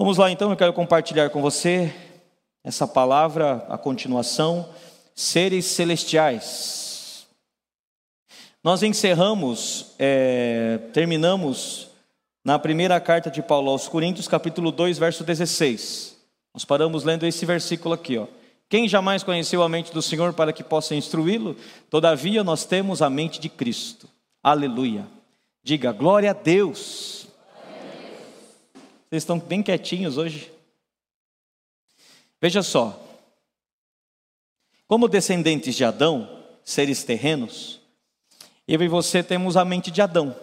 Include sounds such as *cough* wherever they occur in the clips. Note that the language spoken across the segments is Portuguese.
Vamos lá então, eu quero compartilhar com você essa palavra, a continuação, seres celestiais. Nós encerramos, é, terminamos na primeira carta de Paulo aos Coríntios, capítulo 2, verso 16. Nós paramos lendo esse versículo aqui, ó. Quem jamais conheceu a mente do Senhor para que possa instruí-lo? Todavia nós temos a mente de Cristo. Aleluia. Diga glória a Deus. Vocês estão bem quietinhos hoje. Veja só. Como descendentes de Adão, seres terrenos, eu e você temos a mente de Adão.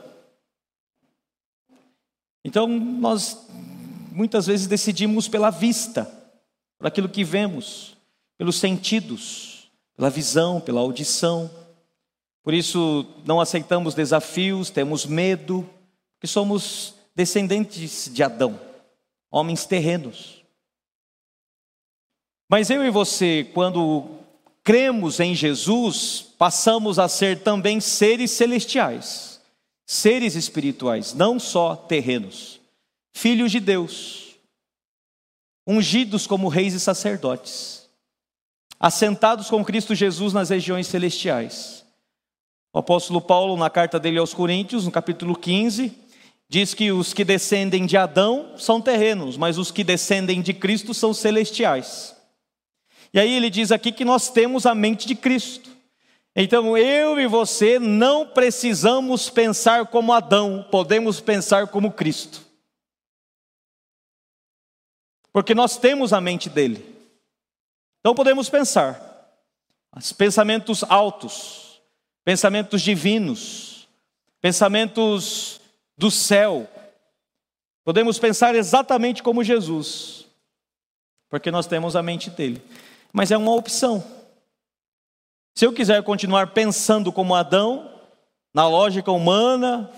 Então, nós muitas vezes decidimos pela vista, por aquilo que vemos, pelos sentidos, pela visão, pela audição. Por isso, não aceitamos desafios, temos medo, porque somos descendentes de Adão, homens terrenos. Mas eu e você, quando cremos em Jesus, passamos a ser também seres celestiais, seres espirituais, não só terrenos, filhos de Deus, ungidos como reis e sacerdotes, assentados com Cristo Jesus nas regiões celestiais. O apóstolo Paulo, na carta dele aos Coríntios, no capítulo 15, Diz que os que descendem de Adão são terrenos, mas os que descendem de Cristo são celestiais. E aí ele diz aqui que nós temos a mente de Cristo. Então eu e você não precisamos pensar como Adão, podemos pensar como Cristo. Porque nós temos a mente dele. Então podemos pensar pensamentos altos, pensamentos divinos, pensamentos do céu. Podemos pensar exatamente como Jesus, porque nós temos a mente dele. Mas é uma opção. Se eu quiser continuar pensando como Adão, na lógica humana,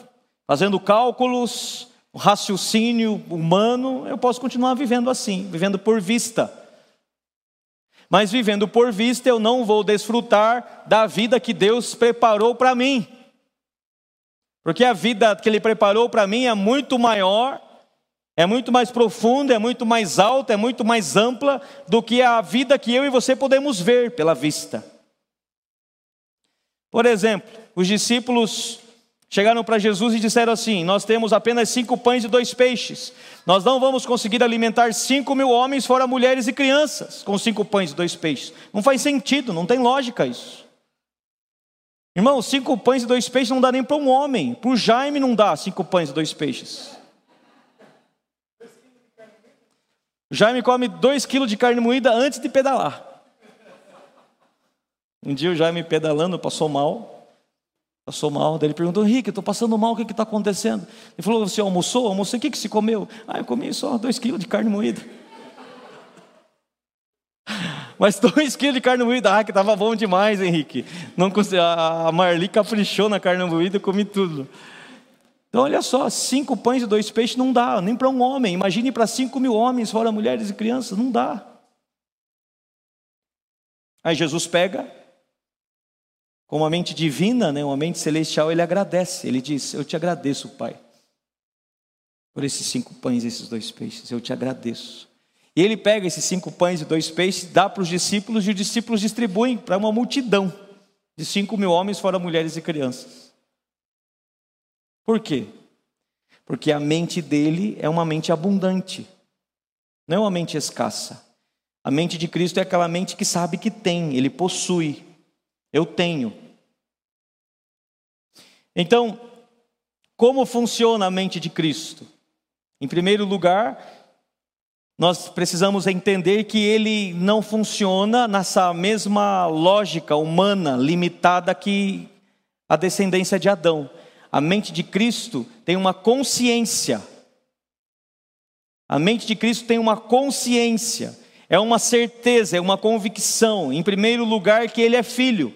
fazendo cálculos, raciocínio humano, eu posso continuar vivendo assim, vivendo por vista. Mas vivendo por vista, eu não vou desfrutar da vida que Deus preparou para mim. Porque a vida que Ele preparou para mim é muito maior, é muito mais profunda, é muito mais alta, é muito mais ampla do que a vida que eu e você podemos ver pela vista. Por exemplo, os discípulos chegaram para Jesus e disseram assim: Nós temos apenas cinco pães e dois peixes. Nós não vamos conseguir alimentar cinco mil homens, fora mulheres e crianças, com cinco pães e dois peixes. Não faz sentido, não tem lógica isso. Irmão, cinco pães e dois peixes não dá nem para um homem. Para o Jaime não dá cinco pães e dois peixes. O Jaime come dois quilos de carne moída antes de pedalar. Um dia o Jaime pedalando passou mal. Passou mal, daí ele perguntou, Henrique, estou passando mal, o que está acontecendo? Ele falou, você almoçou? Almocei, o que, que se comeu? Ah, eu comi só dois quilos de carne moída. Mas *laughs* dois quilos de carne moída, ah, que estava bom demais, Henrique. Não, a Marli caprichou na carne moída e comi tudo. Então, olha só, cinco pães e dois peixes não dá, nem para um homem. Imagine para cinco mil homens, fora mulheres e crianças, não dá. Aí Jesus pega, com uma mente divina, né, uma mente celestial, ele agradece. Ele diz: Eu te agradeço, Pai, por esses cinco pães e esses dois peixes. Eu te agradeço. E ele pega esses cinco pães e dois peixes, dá para os discípulos e os discípulos distribuem para uma multidão de cinco mil homens, fora mulheres e crianças. Por quê? Porque a mente dele é uma mente abundante, não é uma mente escassa. A mente de Cristo é aquela mente que sabe que tem, ele possui. Eu tenho. Então, como funciona a mente de Cristo? Em primeiro lugar, nós precisamos entender que ele não funciona nessa mesma lógica humana limitada que a descendência de Adão. A mente de Cristo tem uma consciência. A mente de Cristo tem uma consciência, é uma certeza, é uma convicção, em primeiro lugar, que ele é filho.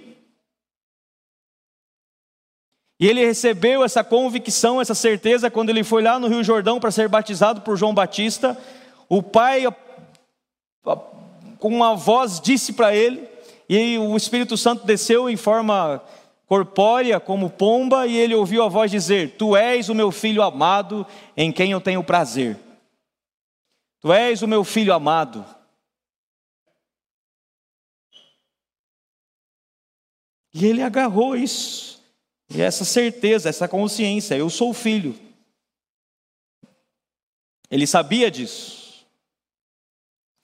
E ele recebeu essa convicção, essa certeza, quando ele foi lá no Rio Jordão para ser batizado por João Batista o pai, com uma voz, disse para ele, e o Espírito Santo desceu em forma corpórea, como pomba, e ele ouviu a voz dizer: Tu és o meu filho amado, em quem eu tenho prazer. Tu és o meu filho amado. E ele agarrou isso, e essa certeza, essa consciência: eu sou filho. Ele sabia disso.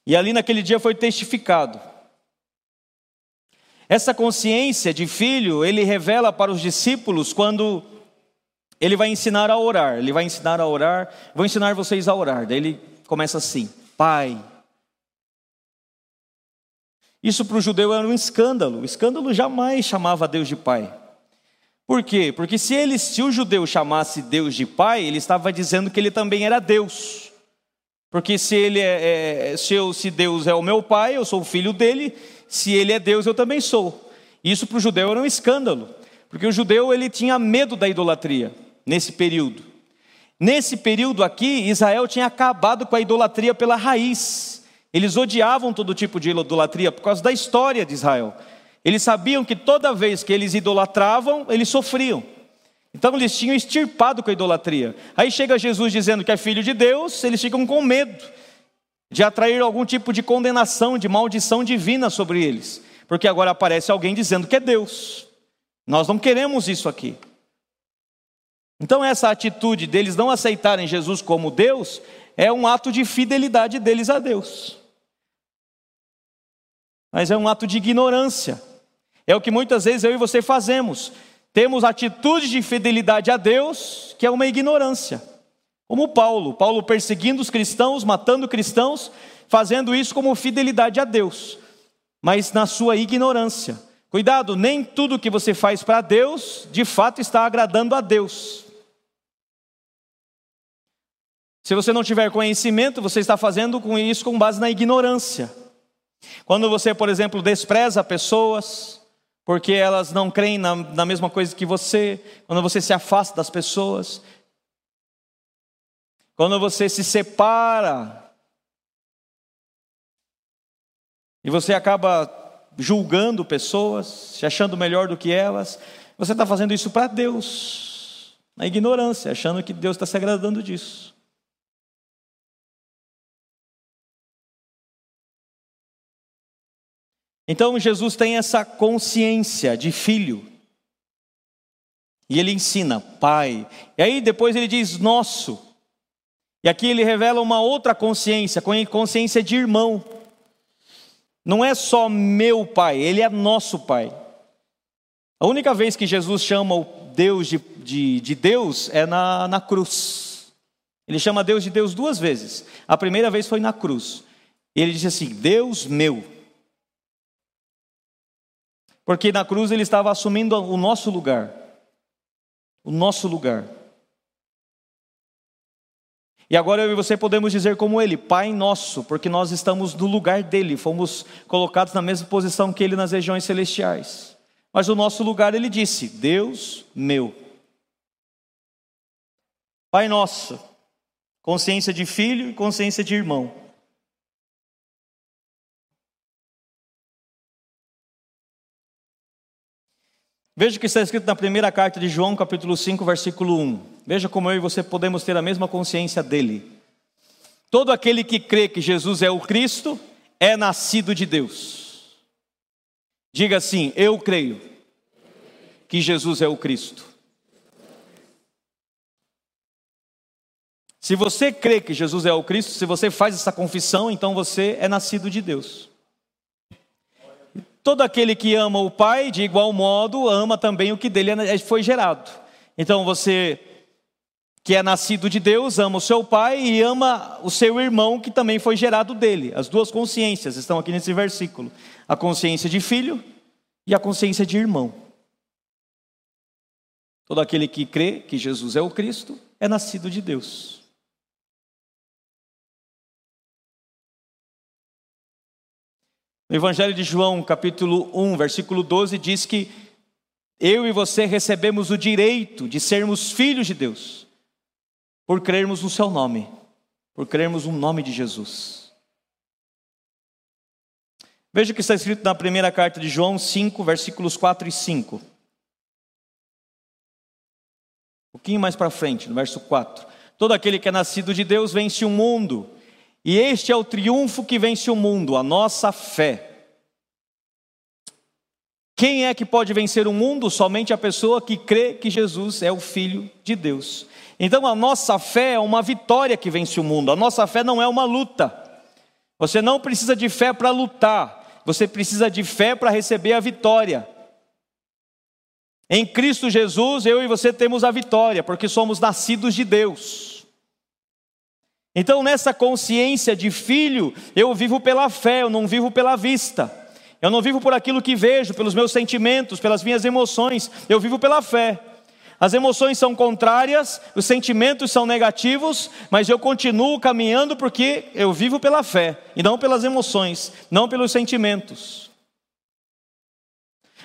E ali naquele dia foi testificado. Essa consciência de filho, ele revela para os discípulos quando ele vai ensinar a orar. Ele vai ensinar a orar. Vou ensinar vocês a orar. Daí ele começa assim: Pai. Isso para o judeu era um escândalo. O escândalo jamais chamava Deus de Pai. Por quê? Porque se ele, se o judeu chamasse Deus de Pai, ele estava dizendo que ele também era Deus. Porque se ele é, é se, eu, se Deus é o meu Pai, eu sou o filho dele. Se ele é Deus, eu também sou. Isso para o judeu era um escândalo, porque o judeu ele tinha medo da idolatria nesse período. Nesse período aqui, Israel tinha acabado com a idolatria pela raiz. Eles odiavam todo tipo de idolatria por causa da história de Israel. Eles sabiam que toda vez que eles idolatravam, eles sofriam. Então eles tinham extirpado com a idolatria. Aí chega Jesus dizendo que é filho de Deus, eles ficam com medo de atrair algum tipo de condenação, de maldição divina sobre eles, porque agora aparece alguém dizendo que é Deus. Nós não queremos isso aqui. Então, essa atitude deles não aceitarem Jesus como Deus é um ato de fidelidade deles a Deus. Mas é um ato de ignorância. É o que muitas vezes eu e você fazemos. Temos atitudes de fidelidade a Deus, que é uma ignorância. Como Paulo, Paulo perseguindo os cristãos, matando cristãos, fazendo isso como fidelidade a Deus, mas na sua ignorância. Cuidado, nem tudo que você faz para Deus, de fato está agradando a Deus. Se você não tiver conhecimento, você está fazendo com isso com base na ignorância. Quando você, por exemplo, despreza pessoas, porque elas não creem na, na mesma coisa que você, quando você se afasta das pessoas, quando você se separa, e você acaba julgando pessoas, se achando melhor do que elas, você está fazendo isso para Deus, na ignorância, achando que Deus está se agradando disso. Então Jesus tem essa consciência de filho. E ele ensina, pai. E aí depois ele diz nosso. E aqui ele revela uma outra consciência, consciência de irmão. Não é só meu pai, ele é nosso pai. A única vez que Jesus chama o Deus de, de, de Deus é na, na cruz. Ele chama Deus de Deus duas vezes. A primeira vez foi na cruz. Ele disse assim: Deus meu. Porque na cruz ele estava assumindo o nosso lugar. O nosso lugar. E agora eu e você podemos dizer como ele, Pai nosso, porque nós estamos no lugar dele, fomos colocados na mesma posição que ele nas regiões celestiais. Mas o nosso lugar ele disse: Deus meu. Pai nosso, consciência de filho e consciência de irmão. Veja o que está escrito na primeira carta de João, capítulo 5, versículo 1. Veja como eu e você podemos ter a mesma consciência dele. Todo aquele que crê que Jesus é o Cristo é nascido de Deus. Diga assim: Eu creio que Jesus é o Cristo. Se você crê que Jesus é o Cristo, se você faz essa confissão, então você é nascido de Deus. Todo aquele que ama o Pai, de igual modo, ama também o que dele é, foi gerado. Então você que é nascido de Deus, ama o seu pai e ama o seu irmão que também foi gerado dele. As duas consciências estão aqui nesse versículo: a consciência de filho e a consciência de irmão. Todo aquele que crê que Jesus é o Cristo é nascido de Deus. No Evangelho de João, capítulo 1, versículo 12, diz que eu e você recebemos o direito de sermos filhos de Deus, por crermos no Seu nome, por crermos no nome de Jesus. Veja o que está escrito na primeira carta de João 5, versículos 4 e 5. Um pouquinho mais para frente, no verso 4. Todo aquele que é nascido de Deus vence o mundo. E este é o triunfo que vence o mundo, a nossa fé. Quem é que pode vencer o mundo? Somente a pessoa que crê que Jesus é o Filho de Deus. Então a nossa fé é uma vitória que vence o mundo, a nossa fé não é uma luta. Você não precisa de fé para lutar, você precisa de fé para receber a vitória. Em Cristo Jesus, eu e você temos a vitória, porque somos nascidos de Deus. Então, nessa consciência de filho, eu vivo pela fé, eu não vivo pela vista. Eu não vivo por aquilo que vejo, pelos meus sentimentos, pelas minhas emoções, eu vivo pela fé. As emoções são contrárias, os sentimentos são negativos, mas eu continuo caminhando porque eu vivo pela fé e não pelas emoções, não pelos sentimentos.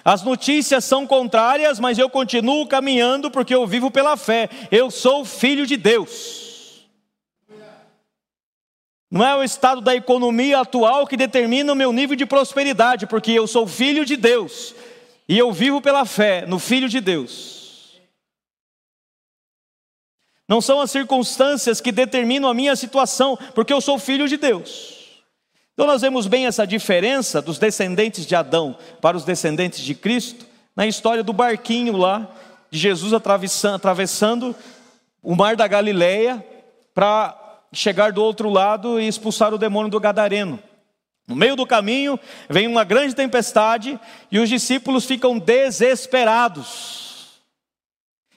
As notícias são contrárias, mas eu continuo caminhando porque eu vivo pela fé. Eu sou filho de Deus. Não é o estado da economia atual que determina o meu nível de prosperidade, porque eu sou filho de Deus e eu vivo pela fé no Filho de Deus. Não são as circunstâncias que determinam a minha situação, porque eu sou filho de Deus. Então nós vemos bem essa diferença dos descendentes de Adão para os descendentes de Cristo na história do barquinho lá de Jesus atravessando, o mar da Galileia para chegar do outro lado e expulsar o demônio do gadareno. No meio do caminho vem uma grande tempestade e os discípulos ficam desesperados.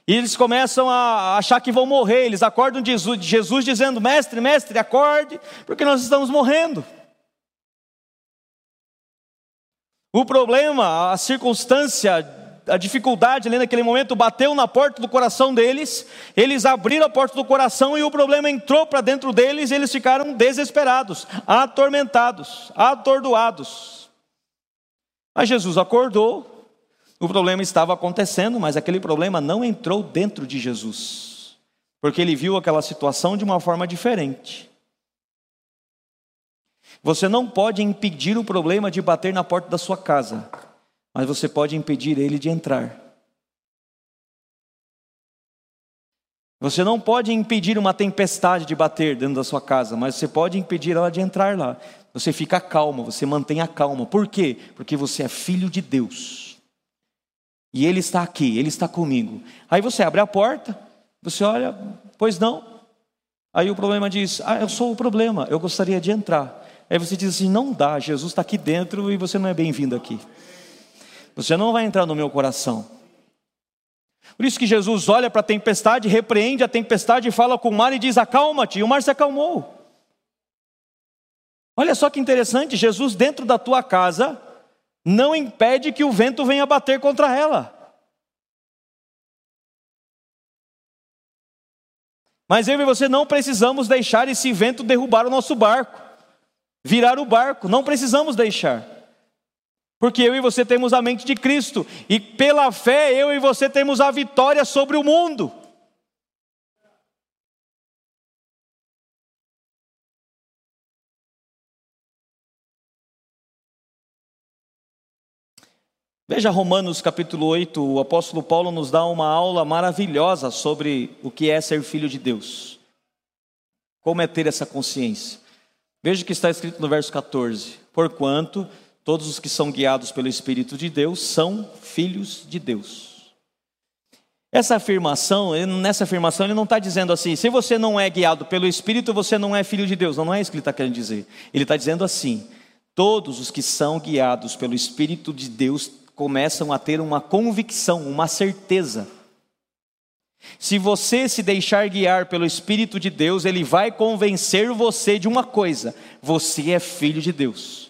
E eles começam a achar que vão morrer. Eles acordam de Jesus, dizendo: Mestre, mestre, acorde, porque nós estamos morrendo. O problema, a circunstância, a dificuldade ali naquele momento bateu na porta do coração deles, eles abriram a porta do coração e o problema entrou para dentro deles e eles ficaram desesperados, atormentados, atordoados. Mas Jesus acordou, o problema estava acontecendo, mas aquele problema não entrou dentro de Jesus, porque ele viu aquela situação de uma forma diferente. Você não pode impedir o problema de bater na porta da sua casa, mas você pode impedir ele de entrar. Você não pode impedir uma tempestade de bater dentro da sua casa, mas você pode impedir ela de entrar lá. Você fica calmo, você mantém a calma. Por quê? Porque você é filho de Deus. E Ele está aqui, Ele está comigo. Aí você abre a porta, você olha, pois não. Aí o problema diz: Ah, eu sou o problema, eu gostaria de entrar. Aí você diz assim: Não dá, Jesus está aqui dentro e você não é bem-vindo aqui. Você não vai entrar no meu coração. Por isso que Jesus olha para a tempestade, repreende a tempestade, fala com o mar e diz: Acalma-te. E o mar se acalmou. Olha só que interessante, Jesus dentro da tua casa não impede que o vento venha bater contra ela. Mas eu e você não precisamos deixar esse vento derrubar o nosso barco, virar o barco, não precisamos deixar. Porque eu e você temos a mente de Cristo, e pela fé eu e você temos a vitória sobre o mundo. Veja Romanos capítulo 8, o apóstolo Paulo nos dá uma aula maravilhosa sobre o que é ser filho de Deus. Como é ter essa consciência. Veja o que está escrito no verso 14: Porquanto todos os que são guiados pelo Espírito de Deus são filhos de Deus. Essa afirmação, nessa afirmação, ele não está dizendo assim: se você não é guiado pelo Espírito, você não é filho de Deus. Não, não é isso que ele está querendo dizer. Ele está dizendo assim: todos os que são guiados pelo Espírito de Deus começam a ter uma convicção, uma certeza. Se você se deixar guiar pelo Espírito de Deus, ele vai convencer você de uma coisa: você é filho de Deus.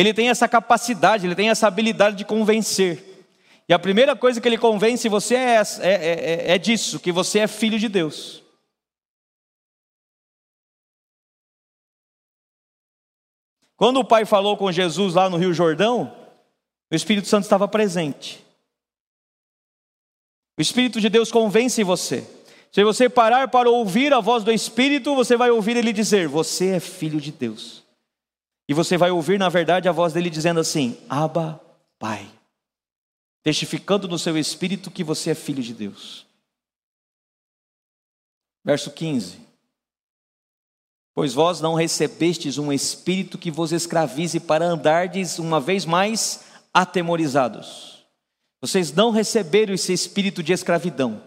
Ele tem essa capacidade, ele tem essa habilidade de convencer. E a primeira coisa que ele convence você é, é, é, é disso, que você é filho de Deus. Quando o pai falou com Jesus lá no Rio Jordão, o Espírito Santo estava presente. O Espírito de Deus convence você. Se você parar para ouvir a voz do Espírito, você vai ouvir ele dizer: Você é filho de Deus. E você vai ouvir, na verdade, a voz dele dizendo assim: Abba, Pai. Testificando no seu espírito que você é filho de Deus. Verso 15. Pois vós não recebestes um espírito que vos escravize para andardes uma vez mais atemorizados. Vocês não receberam esse espírito de escravidão.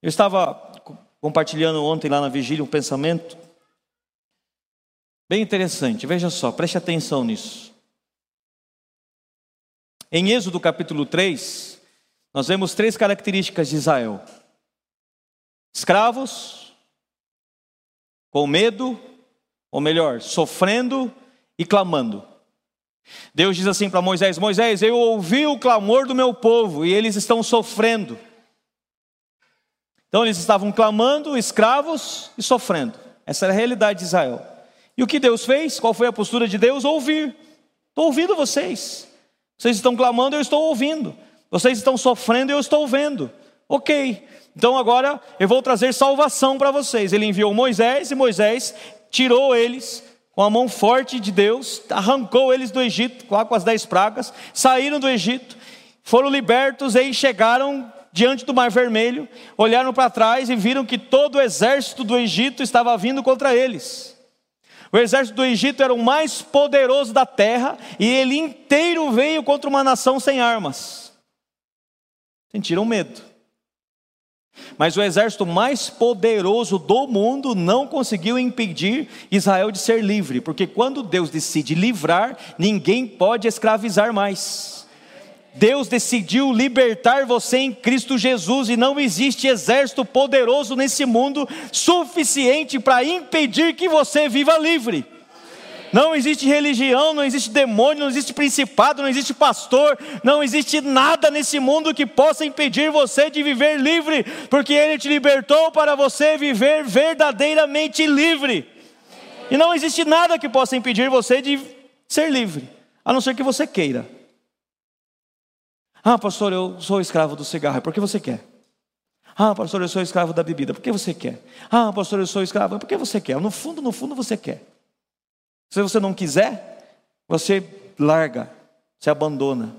Eu estava compartilhando ontem lá na vigília um pensamento bem interessante. Veja só, preste atenção nisso. Em Êxodo capítulo 3, nós vemos três características de Israel: escravos, com medo, ou melhor, sofrendo e clamando. Deus diz assim para Moisés: Moisés, eu ouvi o clamor do meu povo e eles estão sofrendo. Então eles estavam clamando, escravos e sofrendo. Essa era a realidade de Israel. E o que Deus fez? Qual foi a postura de Deus? Ouvir. Estou ouvindo vocês. Vocês estão clamando, eu estou ouvindo. Vocês estão sofrendo, eu estou vendo. Ok. Então agora eu vou trazer salvação para vocês. Ele enviou Moisés e Moisés tirou eles com a mão forte de Deus, arrancou eles do Egito, com as dez pragas, saíram do Egito, foram libertos e chegaram diante do Mar Vermelho, olharam para trás e viram que todo o exército do Egito estava vindo contra eles. O exército do Egito era o mais poderoso da terra e ele inteiro veio contra uma nação sem armas. Sentiram medo. Mas o exército mais poderoso do mundo não conseguiu impedir Israel de ser livre, porque quando Deus decide livrar, ninguém pode escravizar mais. Deus decidiu libertar você em Cristo Jesus e não existe exército poderoso nesse mundo suficiente para impedir que você viva livre. Não existe religião, não existe demônio, não existe principado, não existe pastor, não existe nada nesse mundo que possa impedir você de viver livre, porque Ele te libertou para você viver verdadeiramente livre. E não existe nada que possa impedir você de ser livre, a não ser que você queira. Ah, pastor, eu sou escravo do cigarro, por que você quer? Ah, pastor, eu sou escravo da bebida, por que você quer? Ah, pastor, eu sou escravo, por que você quer? No fundo, no fundo, você quer. Se você não quiser, você larga, se abandona.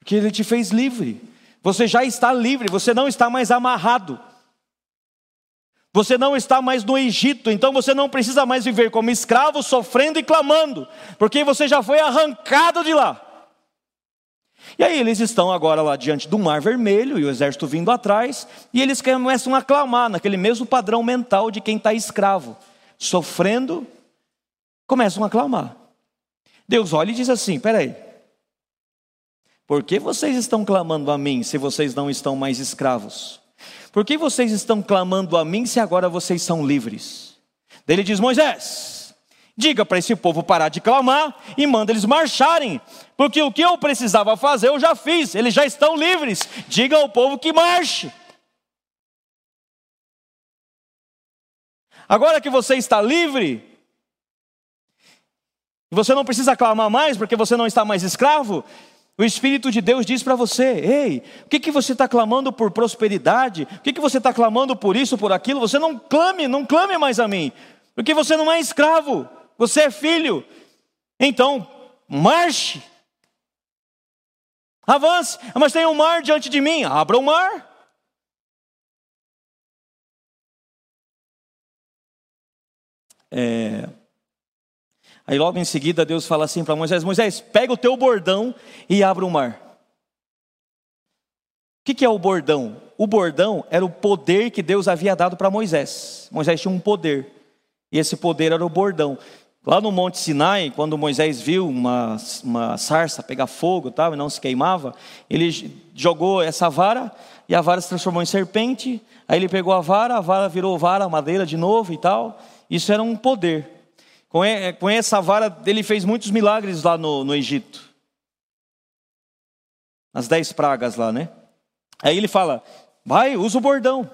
Porque Ele te fez livre. Você já está livre, você não está mais amarrado. Você não está mais no Egito, então você não precisa mais viver como escravo, sofrendo e clamando, porque você já foi arrancado de lá. E aí eles estão agora lá diante do Mar Vermelho e o exército vindo atrás, e eles começam a clamar naquele mesmo padrão mental de quem está escravo sofrendo, começam a clamar. Deus olha e diz assim: peraí, por que vocês estão clamando a mim se vocês não estão mais escravos? Por que vocês estão clamando a mim se agora vocês são livres? Ele diz: Moisés, diga para esse povo parar de clamar e manda eles marcharem, porque o que eu precisava fazer eu já fiz, eles já estão livres. Diga ao povo que marche. Agora que você está livre, você não precisa clamar mais porque você não está mais escravo. O Espírito de Deus diz para você: Ei, o que, que você está clamando por prosperidade? O que, que você está clamando por isso, por aquilo? Você não clame, não clame mais a mim, porque você não é escravo, você é filho. Então, marche, avance. Mas tem um mar diante de mim, abra o mar. É... Aí logo em seguida Deus fala assim para Moisés: Moisés, pega o teu bordão e abre o mar. O que, que é o bordão? O bordão era o poder que Deus havia dado para Moisés. Moisés tinha um poder, e esse poder era o bordão. Lá no Monte Sinai, quando Moisés viu uma, uma sarça pegar fogo tal, e não se queimava, ele jogou essa vara e a vara se transformou em serpente. Aí ele pegou a vara, a vara virou vara, madeira de novo e tal. Isso era um poder. Com essa vara, ele fez muitos milagres lá no, no Egito. As dez pragas lá, né? Aí ele fala: vai, usa o bordão.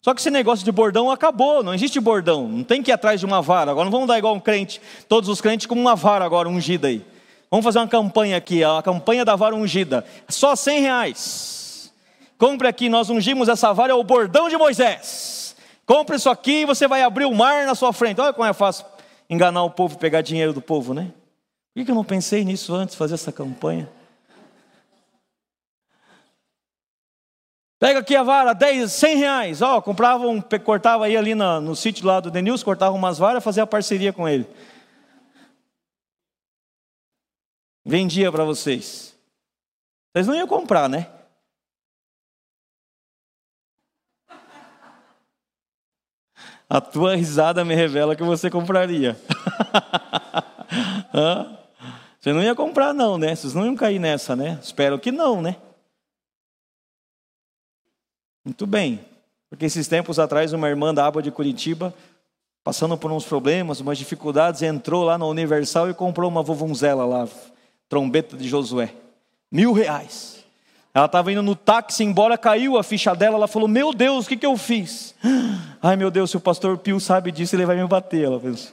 Só que esse negócio de bordão acabou, não existe bordão, não tem que ir atrás de uma vara. Agora não vamos dar igual um crente, todos os crentes com uma vara agora ungida aí. Vamos fazer uma campanha aqui, a campanha da vara ungida. Só cem reais. Compre aqui, nós ungimos essa vara, é o bordão de Moisés. Compre isso aqui e você vai abrir o mar na sua frente. Olha como é fácil enganar o povo, pegar dinheiro do povo, né? Por que eu não pensei nisso antes, fazer essa campanha? Pega aqui a vara, 10, 100 reais. Ó, comprava um, cortava aí ali no, no sítio lá do Denilson, cortava umas varas, fazia parceria com ele. Vendia para vocês. Vocês não iam comprar, né? A tua risada me revela que você compraria. *laughs* você não ia comprar, não, né? Vocês não iam cair nessa, né? Espero que não, né? Muito bem. Porque esses tempos atrás, uma irmã da Aba de Curitiba, passando por uns problemas, umas dificuldades, entrou lá na Universal e comprou uma vovunzela lá, trombeta de Josué. Mil reais. Ela estava indo no táxi, embora caiu a ficha dela, ela falou: Meu Deus, o que, que eu fiz? *gasps* Ai meu Deus, se o pastor Pio sabe disso, ele vai me bater. Ela pensou.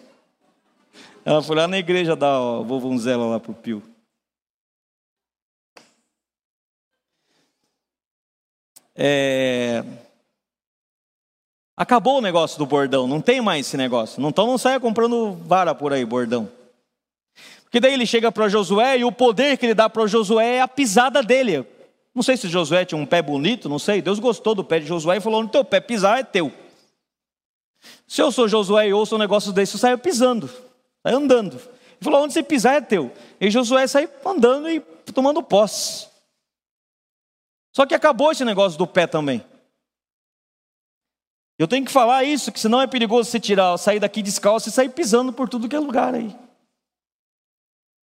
Ela foi lá na igreja dar a vovonzela lá para o Pio. É... Acabou o negócio do bordão, não tem mais esse negócio. Então não saia comprando vara por aí, bordão. Porque daí ele chega para Josué e o poder que ele dá para Josué é a pisada dele. Não sei se Josué tinha um pé bonito, não sei. Deus gostou do pé de Josué e falou: no teu pé pisar é teu. Se eu sou Josué e ouço um negócio desse, eu saio pisando, saio andando. Ele falou: onde você pisar é teu. E Josué saiu andando e tomando posse. Só que acabou esse negócio do pé também. Eu tenho que falar isso, que senão é perigoso você tirar, sair daqui descalço e sair pisando por tudo que é lugar aí.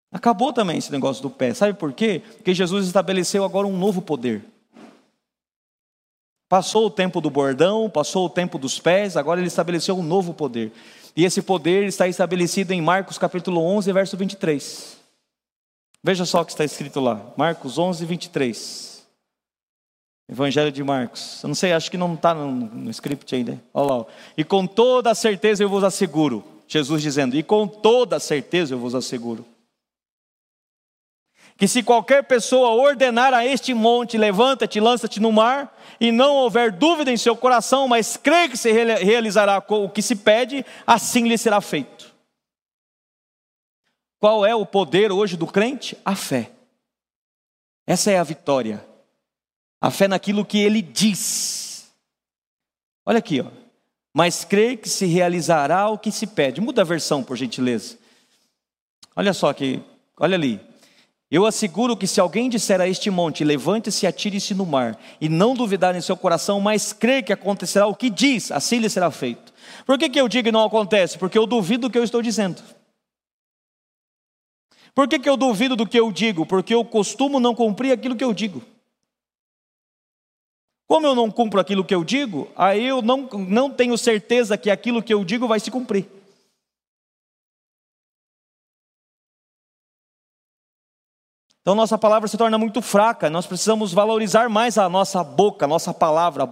Acabou também esse negócio do pé. Sabe por quê? Porque Jesus estabeleceu agora um novo poder. Passou o tempo do bordão, passou o tempo dos pés, agora ele estabeleceu um novo poder. E esse poder está estabelecido em Marcos capítulo 11, verso 23. Veja só o que está escrito lá. Marcos 11, 23. Evangelho de Marcos. Eu não sei, acho que não está no, no script ainda. Olha lá. E com toda certeza eu vos asseguro. Jesus dizendo, e com toda certeza eu vos asseguro que se qualquer pessoa ordenar a este monte, levanta-te, lança-te no mar, e não houver dúvida em seu coração, mas crê que se realizará o que se pede, assim lhe será feito. Qual é o poder hoje do crente? A fé. Essa é a vitória. A fé naquilo que ele diz. Olha aqui, ó. Mas crê que se realizará o que se pede. Muda a versão, por gentileza. Olha só aqui, olha ali. Eu asseguro que se alguém disser a este monte, levante-se e atire-se no mar, e não duvidar em seu coração, mas crer que acontecerá o que diz, assim lhe será feito. Por que, que eu digo e não acontece? Porque eu duvido do que eu estou dizendo. Por que, que eu duvido do que eu digo? Porque eu costumo não cumprir aquilo que eu digo. Como eu não cumpro aquilo que eu digo, aí eu não, não tenho certeza que aquilo que eu digo vai se cumprir. Então nossa palavra se torna muito fraca, nós precisamos valorizar mais a nossa boca, a nossa palavra.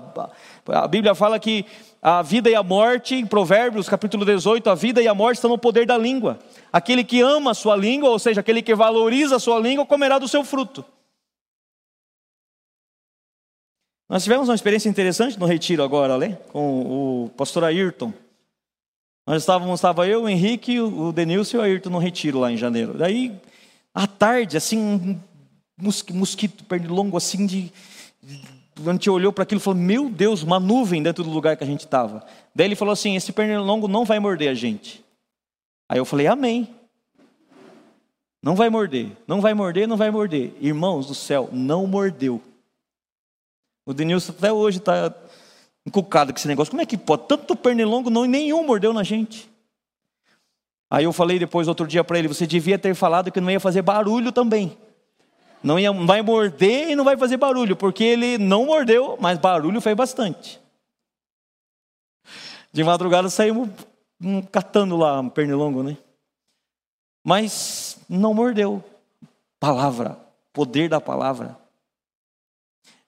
A Bíblia fala que a vida e a morte, em Provérbios capítulo 18, a vida e a morte estão no poder da língua. Aquele que ama a sua língua, ou seja, aquele que valoriza a sua língua, comerá do seu fruto. Nós tivemos uma experiência interessante no retiro agora, né? com o pastor Ayrton. Nós estávamos, estava eu, o Henrique, o Denilson e o Ayrton no retiro lá em janeiro. Daí à tarde, assim, um mosquito pernilongo assim de. A gente olhou para aquilo e falou: Meu Deus, uma nuvem dentro do lugar que a gente estava. Daí ele falou assim: Esse pernilongo não vai morder a gente. Aí eu falei: Amém. Não vai morder, não vai morder, não vai morder. Irmãos do céu, não mordeu. O Denilson até hoje está encucado com esse negócio. Como é que pode? Tanto pernilongo, não, nenhum mordeu na gente. Aí eu falei depois, outro dia para ele: você devia ter falado que não ia fazer barulho também. Não, ia, vai morder e não vai fazer barulho, porque ele não mordeu, mas barulho fez bastante. De madrugada saímos um, catando lá um pernilongo, né? Mas não mordeu. Palavra, poder da palavra.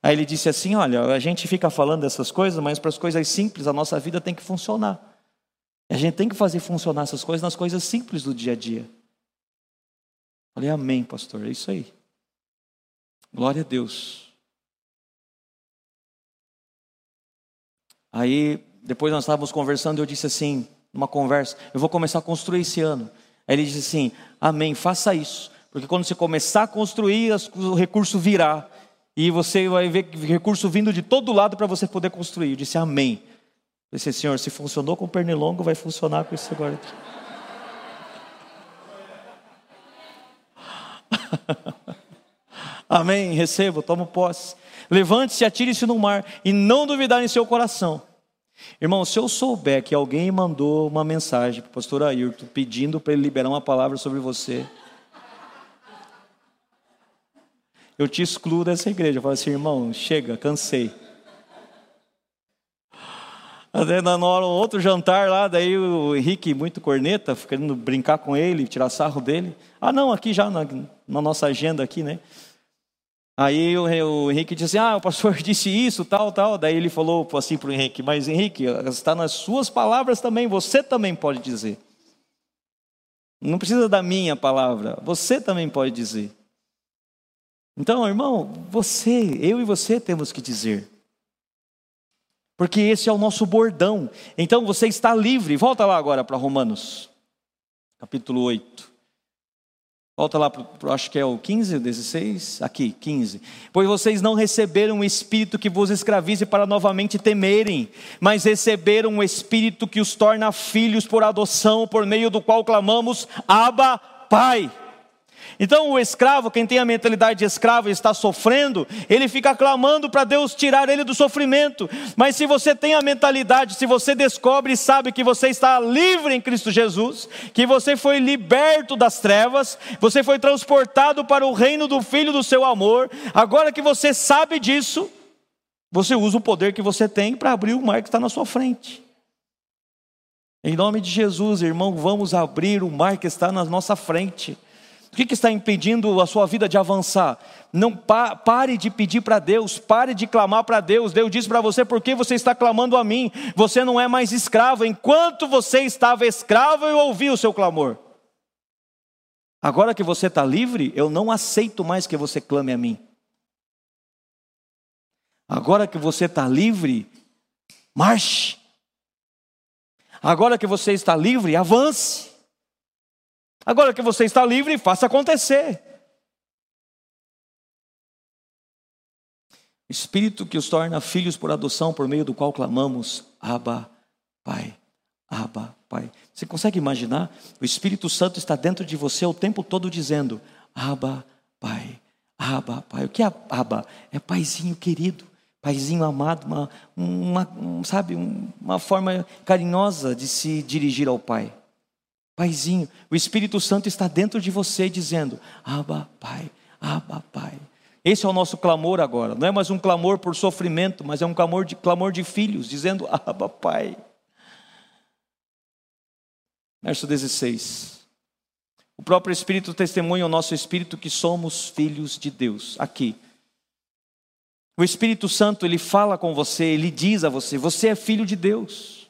Aí ele disse assim: Olha, a gente fica falando dessas coisas, mas para as coisas simples a nossa vida tem que funcionar. A gente tem que fazer funcionar essas coisas nas coisas simples do dia a dia. Falei, amém, pastor, é isso aí. Glória a Deus. Aí, depois nós estávamos conversando eu disse assim, numa conversa, eu vou começar a construir esse ano. Aí ele disse assim, amém, faça isso. Porque quando você começar a construir, o recurso virá. E você vai ver recurso vindo de todo lado para você poder construir. Eu disse amém. Eu disse, Senhor, se funcionou com o pernilongo, vai funcionar com isso agora. *laughs* amém, recebo, tomo posse. Levante-se, atire-se no mar e não duvidar em seu coração. Irmão, se eu souber que alguém mandou uma mensagem para o pastor Ayrton pedindo para ele liberar uma palavra sobre você, eu te excluo dessa igreja. Eu falo assim, irmão, chega, cansei. Na hora, outro jantar lá, daí o Henrique, muito corneta, querendo brincar com ele, tirar sarro dele. Ah, não, aqui já na, na nossa agenda aqui, né? Aí o, o, Henrique disse assim, ah, o pastor *laughs* disse isso, tal, tal. Daí ele falou assim para o Henrique, mas Henrique, está nas suas palavras também, você também pode dizer. Não precisa da minha palavra, você também pode dizer. Então, irmão, você, eu e você temos que dizer. Porque esse é o nosso bordão. Então você está livre. Volta lá agora para Romanos, capítulo 8. Volta lá, para, acho que é o 15, 16, aqui, 15. Pois vocês não receberam um espírito que vos escravize para novamente temerem, mas receberam um espírito que os torna filhos por adoção, por meio do qual clamamos, Abba, Pai. Então, o escravo, quem tem a mentalidade de escravo e está sofrendo, ele fica clamando para Deus tirar ele do sofrimento. Mas se você tem a mentalidade, se você descobre e sabe que você está livre em Cristo Jesus, que você foi liberto das trevas, você foi transportado para o reino do Filho do seu amor, agora que você sabe disso, você usa o poder que você tem para abrir o mar que está na sua frente. Em nome de Jesus, irmão, vamos abrir o mar que está na nossa frente. O que, que está impedindo a sua vida de avançar? Não pa, pare de pedir para Deus, pare de clamar para Deus. Deus diz para você: por que você está clamando a mim? Você não é mais escravo. Enquanto você estava escravo, eu ouvi o seu clamor. Agora que você está livre, eu não aceito mais que você clame a mim. Agora que você está livre, marche. Agora que você está livre, avance. Agora que você está livre, faça acontecer. Espírito que os torna filhos por adoção, por meio do qual clamamos, Abba, Pai, Abba, Pai. Você consegue imaginar? O Espírito Santo está dentro de você o tempo todo dizendo, Abba, Pai, Abba, Pai. O que é Abba? É paizinho querido, paizinho amado, uma, uma um, sabe, uma forma carinhosa de se dirigir ao Pai. Paizinho, o Espírito Santo está dentro de você dizendo: Abba, Pai, Abba, Pai. Esse é o nosso clamor agora. Não é mais um clamor por sofrimento, mas é um clamor de, clamor de filhos, dizendo: *laughs* Abba, Pai. Verso 16. O próprio Espírito testemunha ao nosso espírito que somos filhos de Deus. Aqui. O Espírito Santo, ele fala com você, ele diz a você: você é filho de Deus.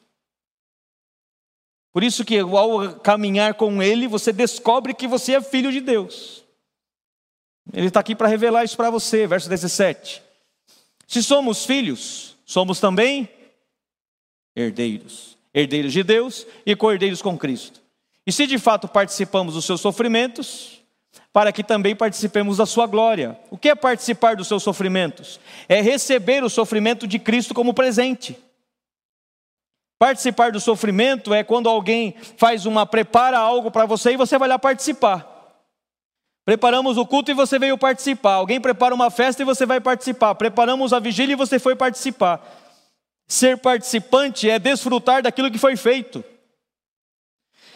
Por isso que ao caminhar com Ele, você descobre que você é filho de Deus. Ele está aqui para revelar isso para você, verso 17. Se somos filhos, somos também herdeiros. Herdeiros de Deus e co-herdeiros com Cristo. E se de fato participamos dos seus sofrimentos, para que também participemos da sua glória. O que é participar dos seus sofrimentos? É receber o sofrimento de Cristo como presente. Participar do sofrimento é quando alguém faz uma, prepara algo para você e você vai lá participar. Preparamos o culto e você veio participar. Alguém prepara uma festa e você vai participar. Preparamos a vigília e você foi participar. Ser participante é desfrutar daquilo que foi feito.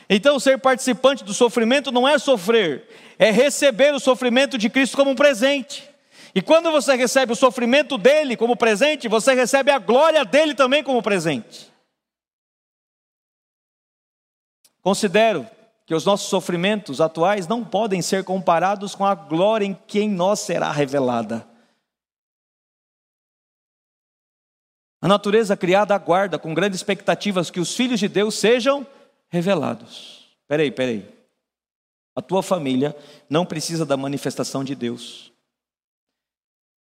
Então, ser participante do sofrimento não é sofrer, é receber o sofrimento de Cristo como um presente. E quando você recebe o sofrimento dele como presente, você recebe a glória dele também como presente. Considero que os nossos sofrimentos atuais não podem ser comparados com a glória em que em nós será revelada. A natureza criada aguarda com grandes expectativas que os filhos de Deus sejam revelados. Peraí, peraí. A tua família não precisa da manifestação de Deus.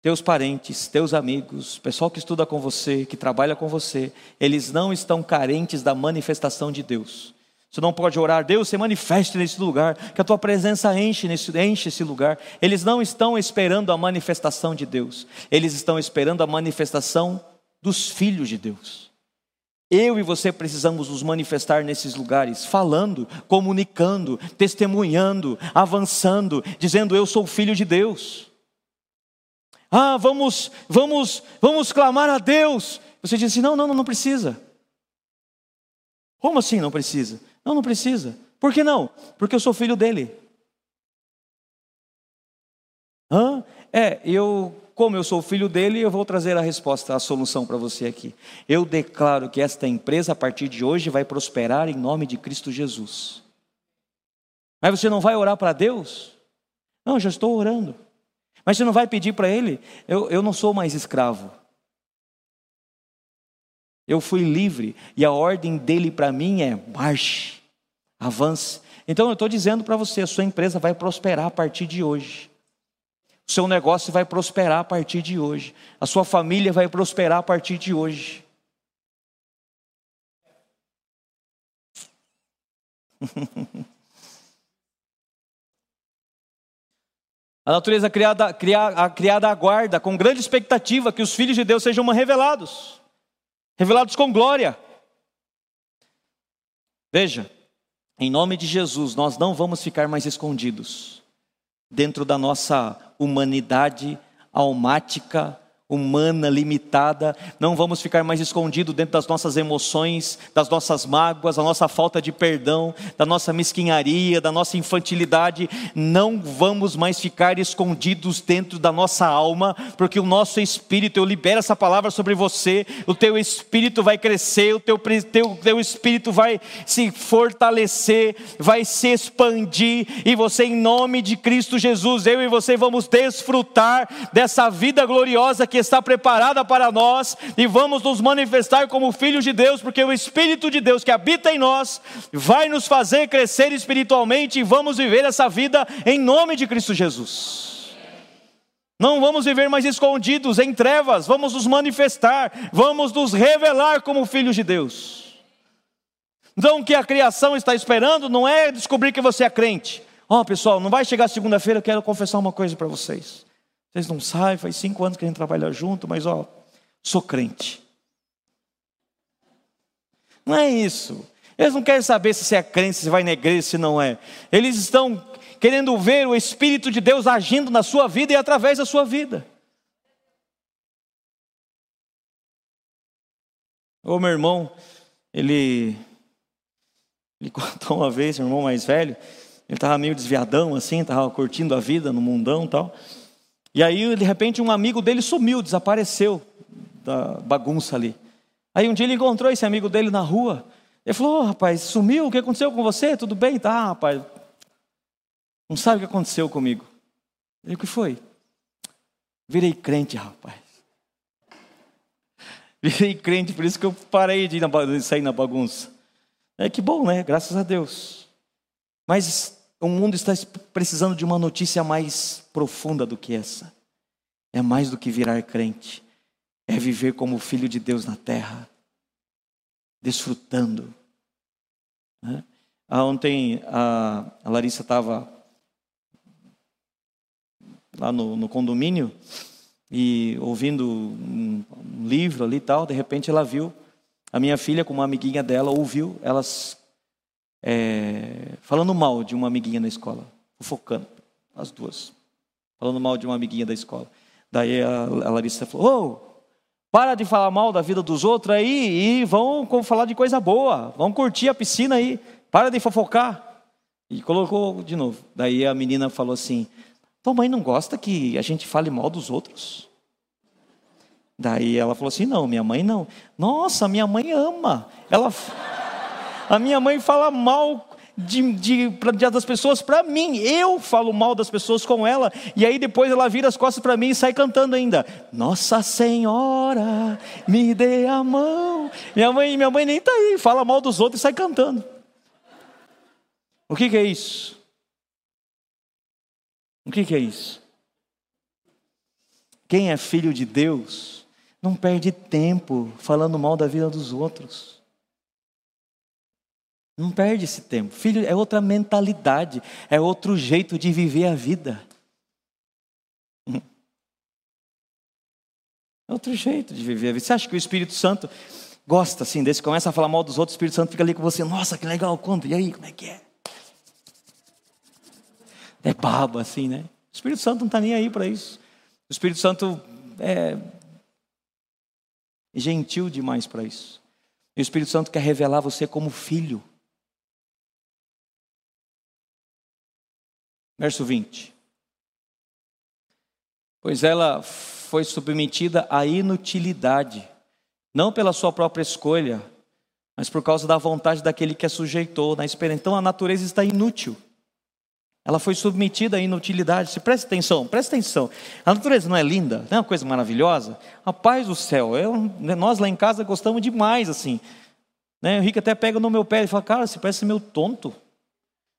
Teus parentes, teus amigos, pessoal que estuda com você, que trabalha com você, eles não estão carentes da manifestação de Deus. Você não pode orar, Deus, se manifeste nesse lugar, que a tua presença enche, nesse, enche esse lugar. Eles não estão esperando a manifestação de Deus, eles estão esperando a manifestação dos filhos de Deus. Eu e você precisamos nos manifestar nesses lugares, falando, comunicando, testemunhando, avançando, dizendo: Eu sou filho de Deus. Ah, vamos, vamos, vamos clamar a Deus. Você diz assim: Não, não, não precisa. Como assim não precisa? Não, não precisa. Por que não? Porque eu sou filho dele. Hã? É, eu, como eu sou filho dele, eu vou trazer a resposta, a solução para você aqui. Eu declaro que esta empresa, a partir de hoje, vai prosperar em nome de Cristo Jesus. Mas você não vai orar para Deus? Não, já estou orando. Mas você não vai pedir para Ele? Eu, eu não sou mais escravo. Eu fui livre e a ordem dele para mim é marche, avance. Então eu estou dizendo para você: a sua empresa vai prosperar a partir de hoje. O seu negócio vai prosperar a partir de hoje. A sua família vai prosperar a partir de hoje. *laughs* A natureza criada, criada, criada aguarda com grande expectativa que os filhos de Deus sejam revelados revelados com glória. Veja, em nome de Jesus, nós não vamos ficar mais escondidos dentro da nossa humanidade almática, humana, limitada, não vamos ficar mais escondidos dentro das nossas emoções, das nossas mágoas, da nossa falta de perdão, da nossa mesquinharia, da nossa infantilidade, não vamos mais ficar escondidos dentro da nossa alma, porque o nosso espírito, eu libero essa palavra sobre você, o teu espírito vai crescer, o teu, teu, teu espírito vai se fortalecer, vai se expandir, e você, em nome de Cristo Jesus, eu e você vamos desfrutar dessa vida gloriosa que está preparada para nós e vamos nos manifestar como filhos de Deus, porque o Espírito de Deus que habita em nós vai nos fazer crescer espiritualmente e vamos viver essa vida em nome de Cristo Jesus. Não vamos viver mais escondidos em trevas, vamos nos manifestar, vamos nos revelar como filhos de Deus. Então, o que a criação está esperando não é descobrir que você é crente. Ó, oh, pessoal, não vai chegar segunda-feira, eu quero confessar uma coisa para vocês. Vocês não sabem, faz cinco anos que a gente trabalha junto, mas ó, sou crente. Não é isso. Eles não querem saber se você é crente, se vai na igreja, se não é. Eles estão querendo ver o Espírito de Deus agindo na sua vida e através da sua vida. O meu irmão, ele, ele *laughs* contou uma vez, meu irmão mais velho, ele estava meio desviadão assim, estava curtindo a vida no mundão e tal. E aí, de repente, um amigo dele sumiu, desapareceu da bagunça ali. Aí um dia ele encontrou esse amigo dele na rua. Ele falou: oh, rapaz, sumiu? O que aconteceu com você? Tudo bem? Tá, rapaz. Não sabe o que aconteceu comigo. Ele: O que foi? Virei crente, rapaz. *laughs* Virei crente, por isso que eu parei de, de sair na bagunça. É que bom, né? Graças a Deus. Mas o mundo está precisando de uma notícia mais profunda do que essa. É mais do que virar crente, é viver como filho de Deus na terra, desfrutando. Né? Ah, ontem a, a Larissa estava lá no, no, condomínio e ouvindo um, um livro ali e tal, de repente ela viu a minha filha com uma amiguinha dela, ouviu elas é, falando mal de uma amiguinha na escola, fofocando, as duas, falando mal de uma amiguinha da escola. Daí a, a Larissa falou: oh, para de falar mal da vida dos outros aí e vão falar de coisa boa, vão curtir a piscina aí, para de fofocar. E colocou de novo. Daí a menina falou assim: tua mãe não gosta que a gente fale mal dos outros? Daí ela falou assim: não, minha mãe não. Nossa, minha mãe ama. Ela. A minha mãe fala mal de, de, de das pessoas para mim. Eu falo mal das pessoas com ela. E aí depois ela vira as costas para mim e sai cantando ainda. Nossa Senhora, me dê a mão. Minha mãe, minha mãe nem está aí, fala mal dos outros e sai cantando. O que, que é isso? O que, que é isso? Quem é filho de Deus não perde tempo falando mal da vida dos outros. Não perde esse tempo. Filho, é outra mentalidade, é outro jeito de viver a vida. É outro jeito de viver a vida. Você acha que o Espírito Santo gosta assim desse? Começa a falar mal dos outros, o Espírito Santo fica ali com você. Nossa, que legal, conta. E aí, como é que é? É baba assim, né? O Espírito Santo não está nem aí para isso. O Espírito Santo é gentil demais para isso. E o Espírito Santo quer revelar você como filho. Verso 20. Pois ela foi submetida à inutilidade, não pela sua própria escolha, mas por causa da vontade daquele que a sujeitou na esperança. Então a natureza está inútil. Ela foi submetida à inutilidade. Se preste atenção, preste atenção. A natureza não é linda? Não é uma coisa maravilhosa? A paz do céu. Eu, nós lá em casa gostamos demais assim. Né? O Rico até pega no meu pé e fala: Cara, você parece meio tonto.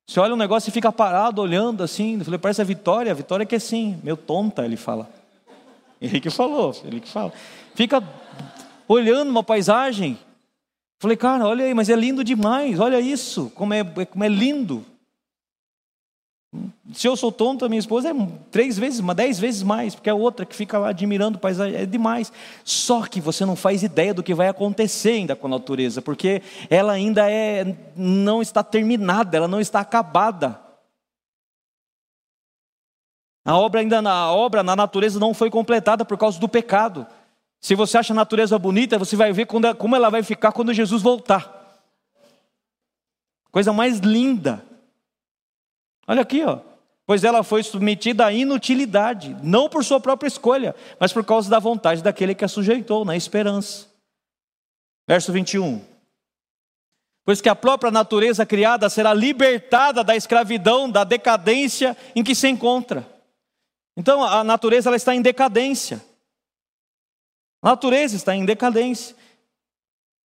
Você olha um negócio e fica parado olhando assim. Eu falei: Parece a Vitória. A Vitória que é assim, meio tonta, ele fala. Ele que falou, ele que fala. Fica olhando uma paisagem. Falei, cara, olha aí, mas é lindo demais, olha isso, como é, como é lindo. Se eu sou tonto, a minha esposa é três vezes, uma dez vezes mais, porque é outra que fica lá admirando o paisagem, é demais. Só que você não faz ideia do que vai acontecer ainda com a natureza, porque ela ainda é, não está terminada, ela não está acabada. A obra ainda na obra na natureza não foi completada por causa do pecado. Se você acha a natureza bonita, você vai ver quando, como ela vai ficar quando Jesus voltar. Coisa mais linda. Olha aqui, ó. Pois ela foi submetida à inutilidade, não por sua própria escolha, mas por causa da vontade daquele que a sujeitou, na esperança. Verso 21. Pois que a própria natureza criada será libertada da escravidão, da decadência em que se encontra. Então a natureza ela está em decadência. A natureza está em decadência.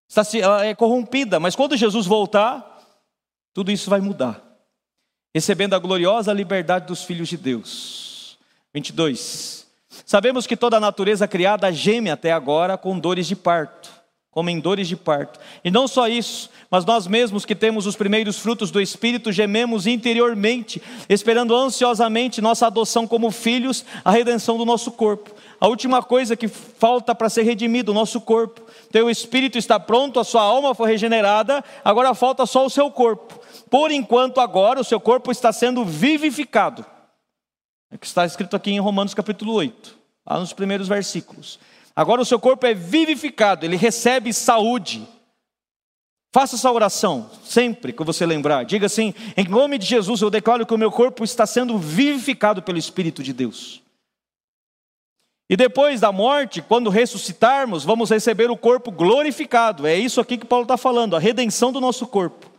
Está, ela é corrompida, mas quando Jesus voltar, tudo isso vai mudar. Recebendo a gloriosa liberdade dos filhos de Deus. 22. Sabemos que toda a natureza criada geme até agora com dores de parto, como em dores de parto. E não só isso, mas nós mesmos que temos os primeiros frutos do Espírito gememos interiormente, esperando ansiosamente nossa adoção como filhos, a redenção do nosso corpo. A última coisa que falta para ser redimido, o nosso corpo. Teu espírito está pronto, a sua alma foi regenerada, agora falta só o seu corpo. Por enquanto, agora, o seu corpo está sendo vivificado. É que está escrito aqui em Romanos capítulo 8, lá nos primeiros versículos. Agora o seu corpo é vivificado, ele recebe saúde, Faça essa oração sempre que você lembrar. Diga assim: em nome de Jesus, eu declaro que o meu corpo está sendo vivificado pelo Espírito de Deus. E depois da morte, quando ressuscitarmos, vamos receber o corpo glorificado. É isso aqui que Paulo está falando, a redenção do nosso corpo.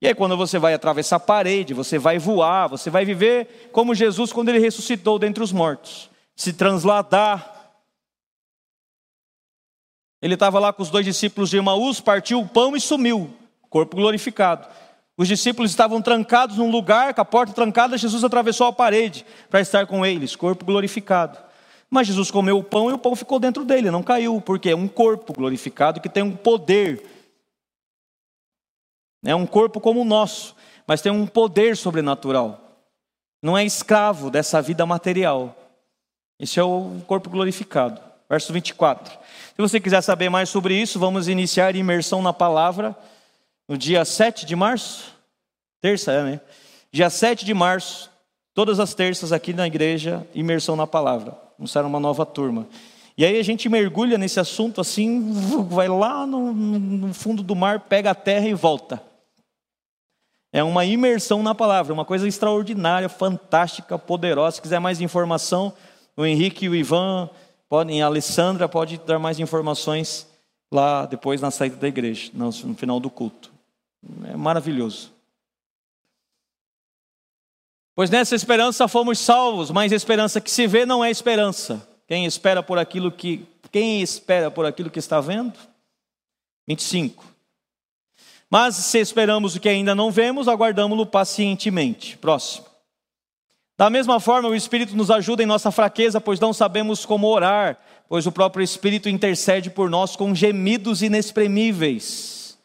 E aí, quando você vai atravessar a parede, você vai voar, você vai viver como Jesus quando ele ressuscitou dentre os mortos, se transladar ele estava lá com os dois discípulos de Emaús, partiu o pão e sumiu, corpo glorificado. Os discípulos estavam trancados num lugar, com a porta trancada, Jesus atravessou a parede para estar com eles, corpo glorificado. Mas Jesus comeu o pão e o pão ficou dentro dele, não caiu, porque é um corpo glorificado que tem um poder. É um corpo como o nosso, mas tem um poder sobrenatural. Não é escravo dessa vida material. Esse é o corpo glorificado. Verso 24. Se você quiser saber mais sobre isso, vamos iniciar imersão na palavra no dia 7 de março. Terça, é, né? Dia 7 de março, todas as terças aqui na igreja, imersão na palavra. Começar uma nova turma. E aí a gente mergulha nesse assunto assim, vai lá no, no fundo do mar, pega a terra e volta. É uma imersão na palavra, uma coisa extraordinária, fantástica, poderosa. Se quiser mais informação, o Henrique e o Ivan Podem, a Alessandra pode dar mais informações lá depois na saída da igreja, no final do culto. É maravilhoso. Pois nessa esperança fomos salvos, mas a esperança que se vê não é esperança. Quem espera por aquilo que quem espera por aquilo que está vendo? 25. Mas se esperamos o que ainda não vemos, aguardamos-lo pacientemente. Próximo. Da mesma forma, o Espírito nos ajuda em nossa fraqueza, pois não sabemos como orar, pois o próprio Espírito intercede por nós com gemidos inexprimíveis.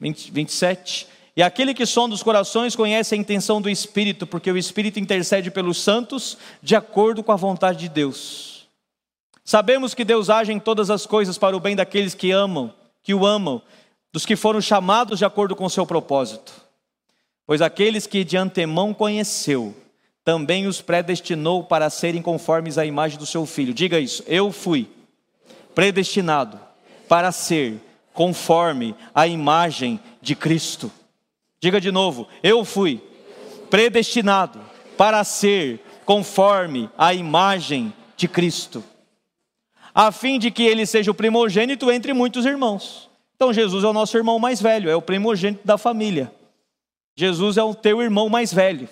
20, 27. E aquele que sonda os corações conhece a intenção do Espírito, porque o Espírito intercede pelos santos de acordo com a vontade de Deus. Sabemos que Deus age em todas as coisas para o bem daqueles que amam, que o amam, dos que foram chamados de acordo com o seu propósito. Pois aqueles que de antemão conheceu, também os predestinou para serem conformes à imagem do seu filho. Diga isso, eu fui predestinado para ser conforme à imagem de Cristo. Diga de novo, eu fui predestinado para ser conforme à imagem de Cristo, a fim de que ele seja o primogênito entre muitos irmãos. Então Jesus é o nosso irmão mais velho, é o primogênito da família. Jesus é o teu irmão mais velho.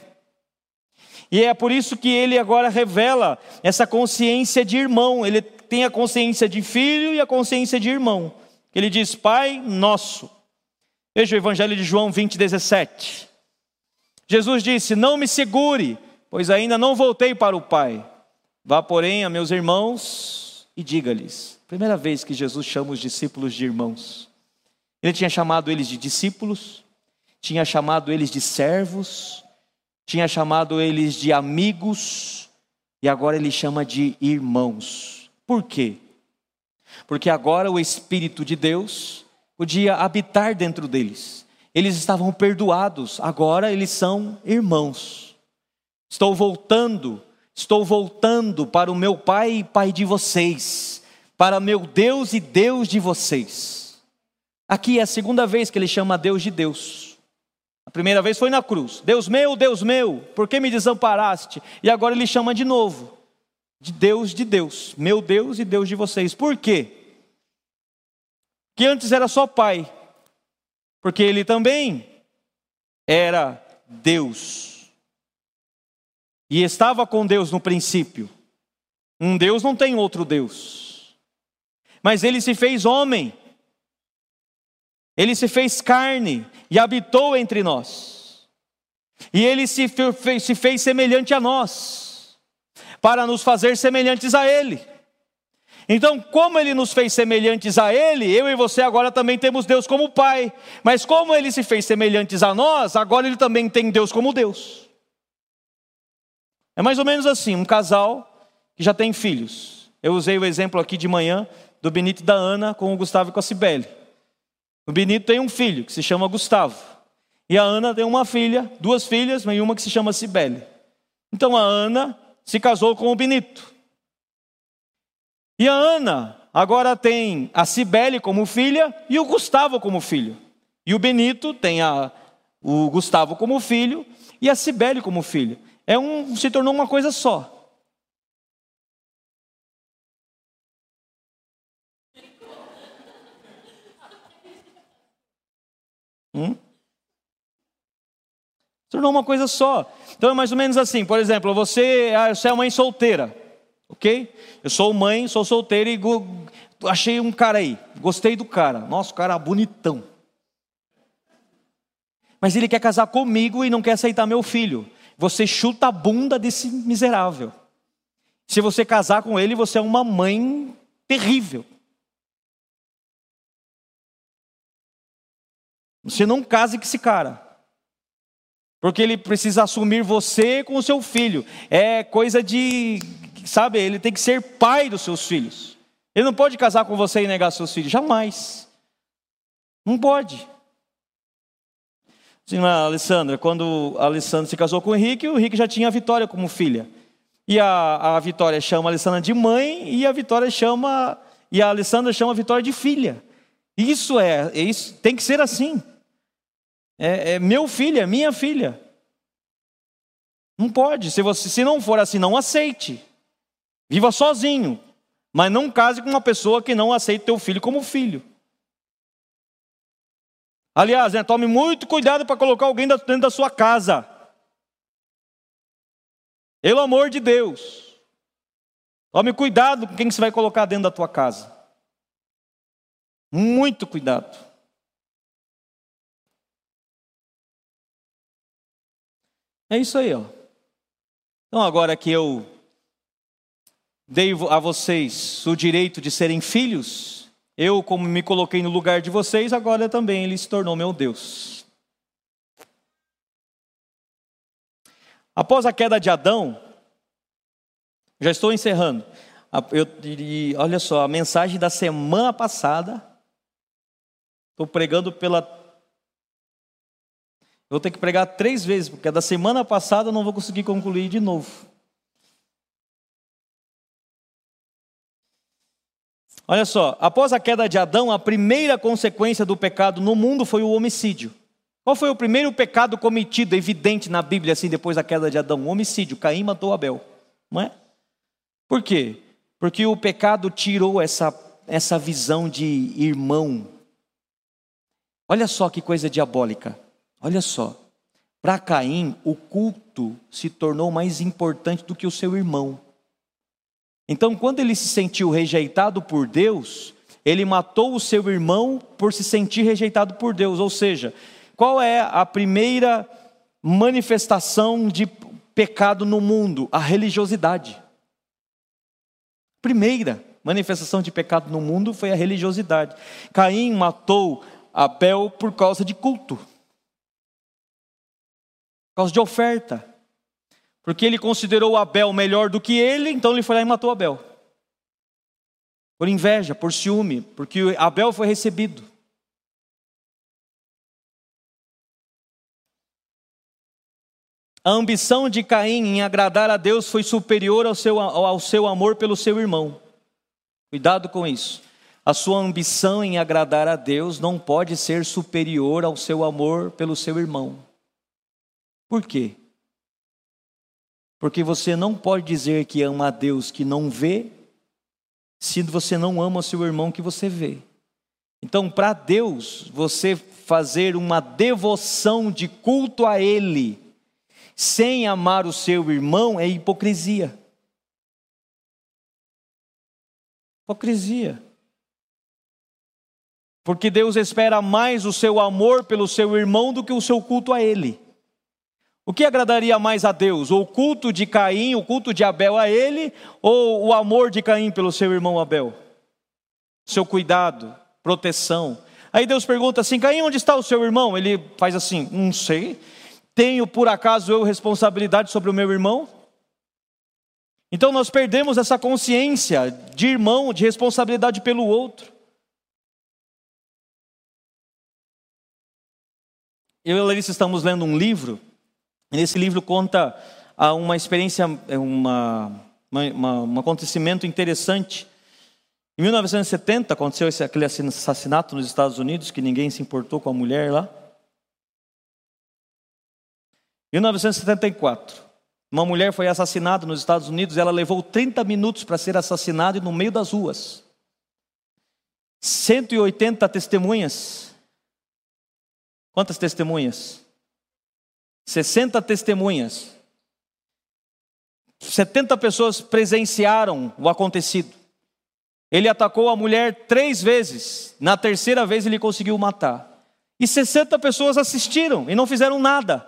E é por isso que ele agora revela essa consciência de irmão, ele tem a consciência de filho e a consciência de irmão. Ele diz: Pai nosso. Veja o Evangelho de João 20, 17. Jesus disse: Não me segure, pois ainda não voltei para o Pai. Vá, porém, a meus irmãos e diga-lhes. Primeira vez que Jesus chama os discípulos de irmãos. Ele tinha chamado eles de discípulos, tinha chamado eles de servos, tinha chamado eles de amigos, e agora ele chama de irmãos. Por quê? Porque agora o Espírito de Deus podia habitar dentro deles. Eles estavam perdoados, agora eles são irmãos. Estou voltando, estou voltando para o meu Pai e Pai de vocês, para meu Deus e Deus de vocês. Aqui é a segunda vez que ele chama Deus de Deus. A primeira vez foi na cruz. Deus meu, Deus meu, por que me desamparaste? E agora ele chama de novo de Deus de Deus, meu Deus e Deus de vocês. Por quê? Que antes era só pai, porque ele também era Deus. E estava com Deus no princípio. Um Deus não tem outro Deus. Mas ele se fez homem. Ele se fez carne e habitou entre nós. E ele se fez, se fez semelhante a nós para nos fazer semelhantes a Ele. Então, como Ele nos fez semelhantes a Ele, eu e você agora também temos Deus como Pai. Mas como Ele se fez semelhantes a nós, agora Ele também tem Deus como Deus. É mais ou menos assim: um casal que já tem filhos. Eu usei o exemplo aqui de manhã do Benito e da Ana com o Gustavo e com a Cibele. O Benito tem um filho que se chama Gustavo. E a Ana tem uma filha, duas filhas, mas uma que se chama Cibele. Então a Ana se casou com o Benito. E a Ana agora tem a Cibele como filha e o Gustavo como filho. E o Benito tem a, o Gustavo como filho e a Cibele como filho. É um, se tornou uma coisa só. Hum? tornou uma coisa só. Então é mais ou menos assim, por exemplo, você, ah, você é mãe solteira, ok? Eu sou mãe, sou solteira e achei um cara aí, gostei do cara, nossa, o cara bonitão. Mas ele quer casar comigo e não quer aceitar meu filho. Você chuta a bunda desse miserável. Se você casar com ele, você é uma mãe terrível. Você não case com esse cara. Porque ele precisa assumir você com o seu filho. É coisa de, sabe, ele tem que ser pai dos seus filhos. Ele não pode casar com você e negar seus filhos, jamais. Não pode. Sim, Alessandra, quando a Alessandra se casou com o Henrique, o Henrique já tinha a Vitória como filha. E a, a Vitória chama a Alessandra de mãe e a Vitória chama e a Alessandra chama a Vitória de filha. Isso é, é isso tem que ser assim. É, é meu filho, é minha filha. Não pode. Se, você, se não for assim, não aceite. Viva sozinho. Mas não case com uma pessoa que não aceita teu filho como filho. Aliás, né, tome muito cuidado para colocar alguém dentro da sua casa. Pelo amor de Deus. Tome cuidado com quem você vai colocar dentro da tua casa. Muito cuidado. É isso aí, ó. Então, agora que eu dei a vocês o direito de serem filhos, eu, como me coloquei no lugar de vocês, agora também ele se tornou meu Deus. Após a queda de Adão, já estou encerrando. Eu, olha só, a mensagem da semana passada, estou pregando pela Vou ter que pregar três vezes, porque da semana passada eu não vou conseguir concluir de novo. Olha só, após a queda de Adão, a primeira consequência do pecado no mundo foi o homicídio. Qual foi o primeiro pecado cometido, evidente na Bíblia, assim, depois da queda de Adão? O homicídio. Caim matou Abel. Não é? Por quê? Porque o pecado tirou essa, essa visão de irmão. Olha só que coisa diabólica. Olha só. Para Caim, o culto se tornou mais importante do que o seu irmão. Então, quando ele se sentiu rejeitado por Deus, ele matou o seu irmão por se sentir rejeitado por Deus. Ou seja, qual é a primeira manifestação de pecado no mundo? A religiosidade. Primeira manifestação de pecado no mundo foi a religiosidade. Caim matou Abel por causa de culto, causa de oferta. Porque ele considerou Abel melhor do que ele, então ele foi lá e matou Abel. Por inveja, por ciúme, porque Abel foi recebido. A ambição de Caim em agradar a Deus foi superior ao seu, ao seu amor pelo seu irmão. Cuidado com isso. A sua ambição em agradar a Deus não pode ser superior ao seu amor pelo seu irmão. Por quê? Porque você não pode dizer que ama a Deus que não vê, se você não ama seu irmão que você vê. Então, para Deus, você fazer uma devoção de culto a Ele, sem amar o seu irmão, é hipocrisia. Hipocrisia. Porque Deus espera mais o seu amor pelo seu irmão do que o seu culto a Ele. O que agradaria mais a Deus? O culto de Caim, o culto de Abel a ele, ou o amor de Caim pelo seu irmão Abel? Seu cuidado, proteção. Aí Deus pergunta assim: Caim, onde está o seu irmão? Ele faz assim: Não sei. Tenho por acaso eu responsabilidade sobre o meu irmão? Então nós perdemos essa consciência de irmão, de responsabilidade pelo outro. Eu e Larissa estamos lendo um livro Nesse livro conta uma experiência, é uma, uma, um acontecimento interessante. Em 1970 aconteceu esse, aquele assassinato nos Estados Unidos, que ninguém se importou com a mulher lá. Em 1974, uma mulher foi assassinada nos Estados Unidos, ela levou 30 minutos para ser assassinada no meio das ruas. 180 testemunhas. Quantas testemunhas? 60 testemunhas. 70 pessoas presenciaram o acontecido. Ele atacou a mulher três vezes. Na terceira vez ele conseguiu matar. E 60 pessoas assistiram e não fizeram nada.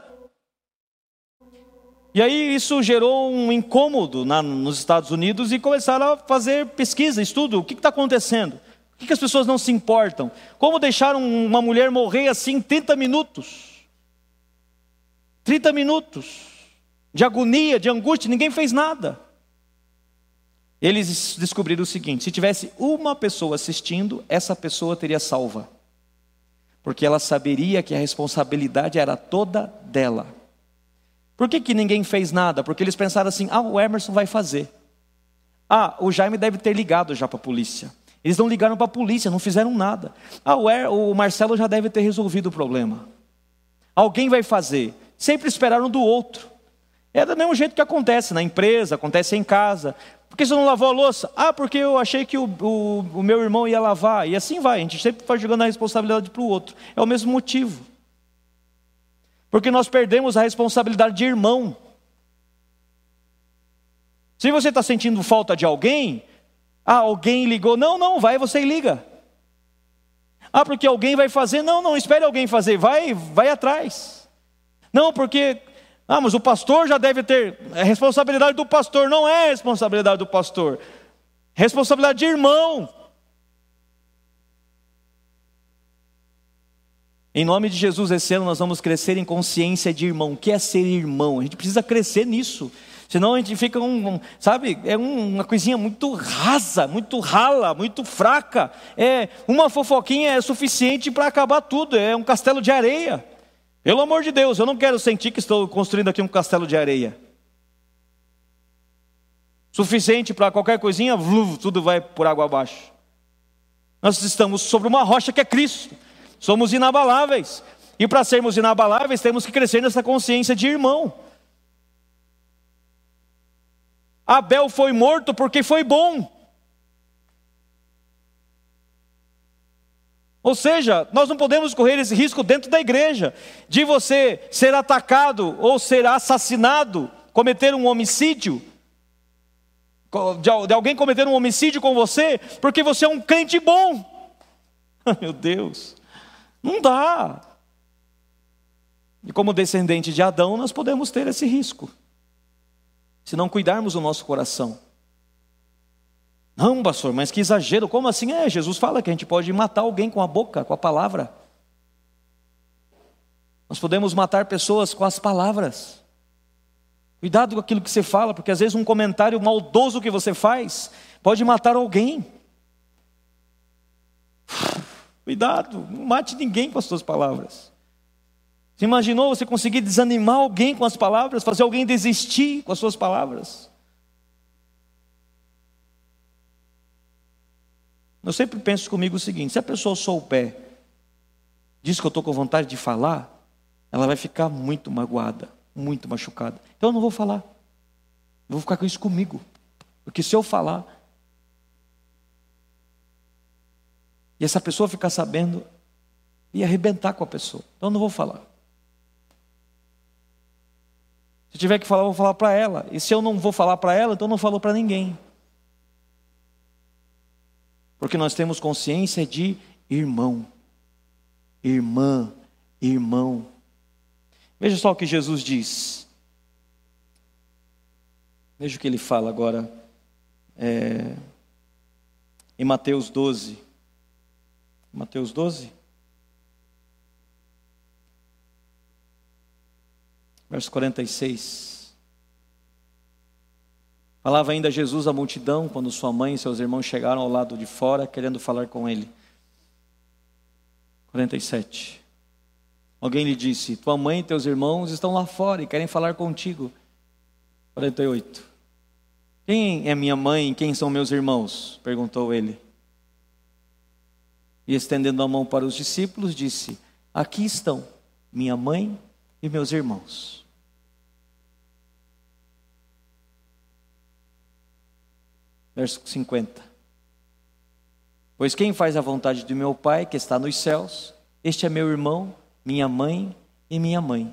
E aí isso gerou um incômodo na, nos Estados Unidos e começaram a fazer pesquisa, estudo. O que está acontecendo? Por que, que as pessoas não se importam? Como deixaram uma mulher morrer assim 30 minutos? 30 minutos de agonia, de angústia, ninguém fez nada. Eles descobriram o seguinte: se tivesse uma pessoa assistindo, essa pessoa teria salva. Porque ela saberia que a responsabilidade era toda dela. Por que, que ninguém fez nada? Porque eles pensaram assim: ah, o Emerson vai fazer. Ah, o Jaime deve ter ligado já para a polícia. Eles não ligaram para a polícia, não fizeram nada. Ah, o, er, o Marcelo já deve ter resolvido o problema. Alguém vai fazer sempre esperaram do outro. É do mesmo jeito que acontece na empresa, acontece em casa. Por que você não lavou a louça? Ah, porque eu achei que o, o, o meu irmão ia lavar. E assim vai, a gente sempre vai jogando a responsabilidade para o outro. É o mesmo motivo. Porque nós perdemos a responsabilidade de irmão. Se você está sentindo falta de alguém, ah, alguém ligou. Não, não, vai você e liga. Ah, porque alguém vai fazer. Não, não, espere alguém fazer. Vai, vai atrás. Não, porque. Ah, mas o pastor já deve ter. É responsabilidade do pastor. Não é responsabilidade do pastor. Responsabilidade de irmão. Em nome de Jesus, esse ano nós vamos crescer em consciência de irmão. O que é ser irmão? A gente precisa crescer nisso. Senão a gente fica um, um sabe, é um, uma coisinha muito rasa, muito rala, muito fraca. É uma fofoquinha é suficiente para acabar tudo. É um castelo de areia. Pelo amor de Deus, eu não quero sentir que estou construindo aqui um castelo de areia. Suficiente para qualquer coisinha, tudo vai por água abaixo. Nós estamos sobre uma rocha que é Cristo. Somos inabaláveis. E para sermos inabaláveis, temos que crescer nessa consciência de irmão. Abel foi morto porque foi bom. Ou seja, nós não podemos correr esse risco dentro da igreja, de você ser atacado ou ser assassinado, cometer um homicídio, de alguém cometer um homicídio com você, porque você é um crente bom. *laughs* Meu Deus, não dá. E como descendente de Adão, nós podemos ter esse risco, se não cuidarmos do nosso coração. Não, pastor, mas que exagero, como assim? É, Jesus fala que a gente pode matar alguém com a boca, com a palavra. Nós podemos matar pessoas com as palavras. Cuidado com aquilo que você fala, porque às vezes um comentário maldoso que você faz pode matar alguém. Cuidado, não mate ninguém com as suas palavras. Você imaginou você conseguir desanimar alguém com as palavras, fazer alguém desistir com as suas palavras? Eu sempre penso comigo o seguinte: se a pessoa souber, diz que eu estou com vontade de falar, ela vai ficar muito magoada, muito machucada. Então eu não vou falar. Vou ficar com isso comigo. Porque se eu falar, e essa pessoa ficar sabendo, ia arrebentar com a pessoa. Então eu não vou falar. Se tiver que falar, eu vou falar para ela. E se eu não vou falar para ela, então eu não falo para ninguém. Porque nós temos consciência de irmão, irmã, irmão. Veja só o que Jesus diz. Veja o que ele fala agora é, em Mateus 12. Mateus 12. Verso 46. Falava ainda Jesus à multidão quando sua mãe e seus irmãos chegaram ao lado de fora querendo falar com ele. 47. Alguém lhe disse: Tua mãe e teus irmãos estão lá fora e querem falar contigo. 48. Quem é minha mãe e quem são meus irmãos? perguntou ele. E estendendo a mão para os discípulos, disse: Aqui estão minha mãe e meus irmãos. Verso 50. Pois quem faz a vontade do meu Pai, que está nos céus, este é meu irmão, minha mãe e minha mãe.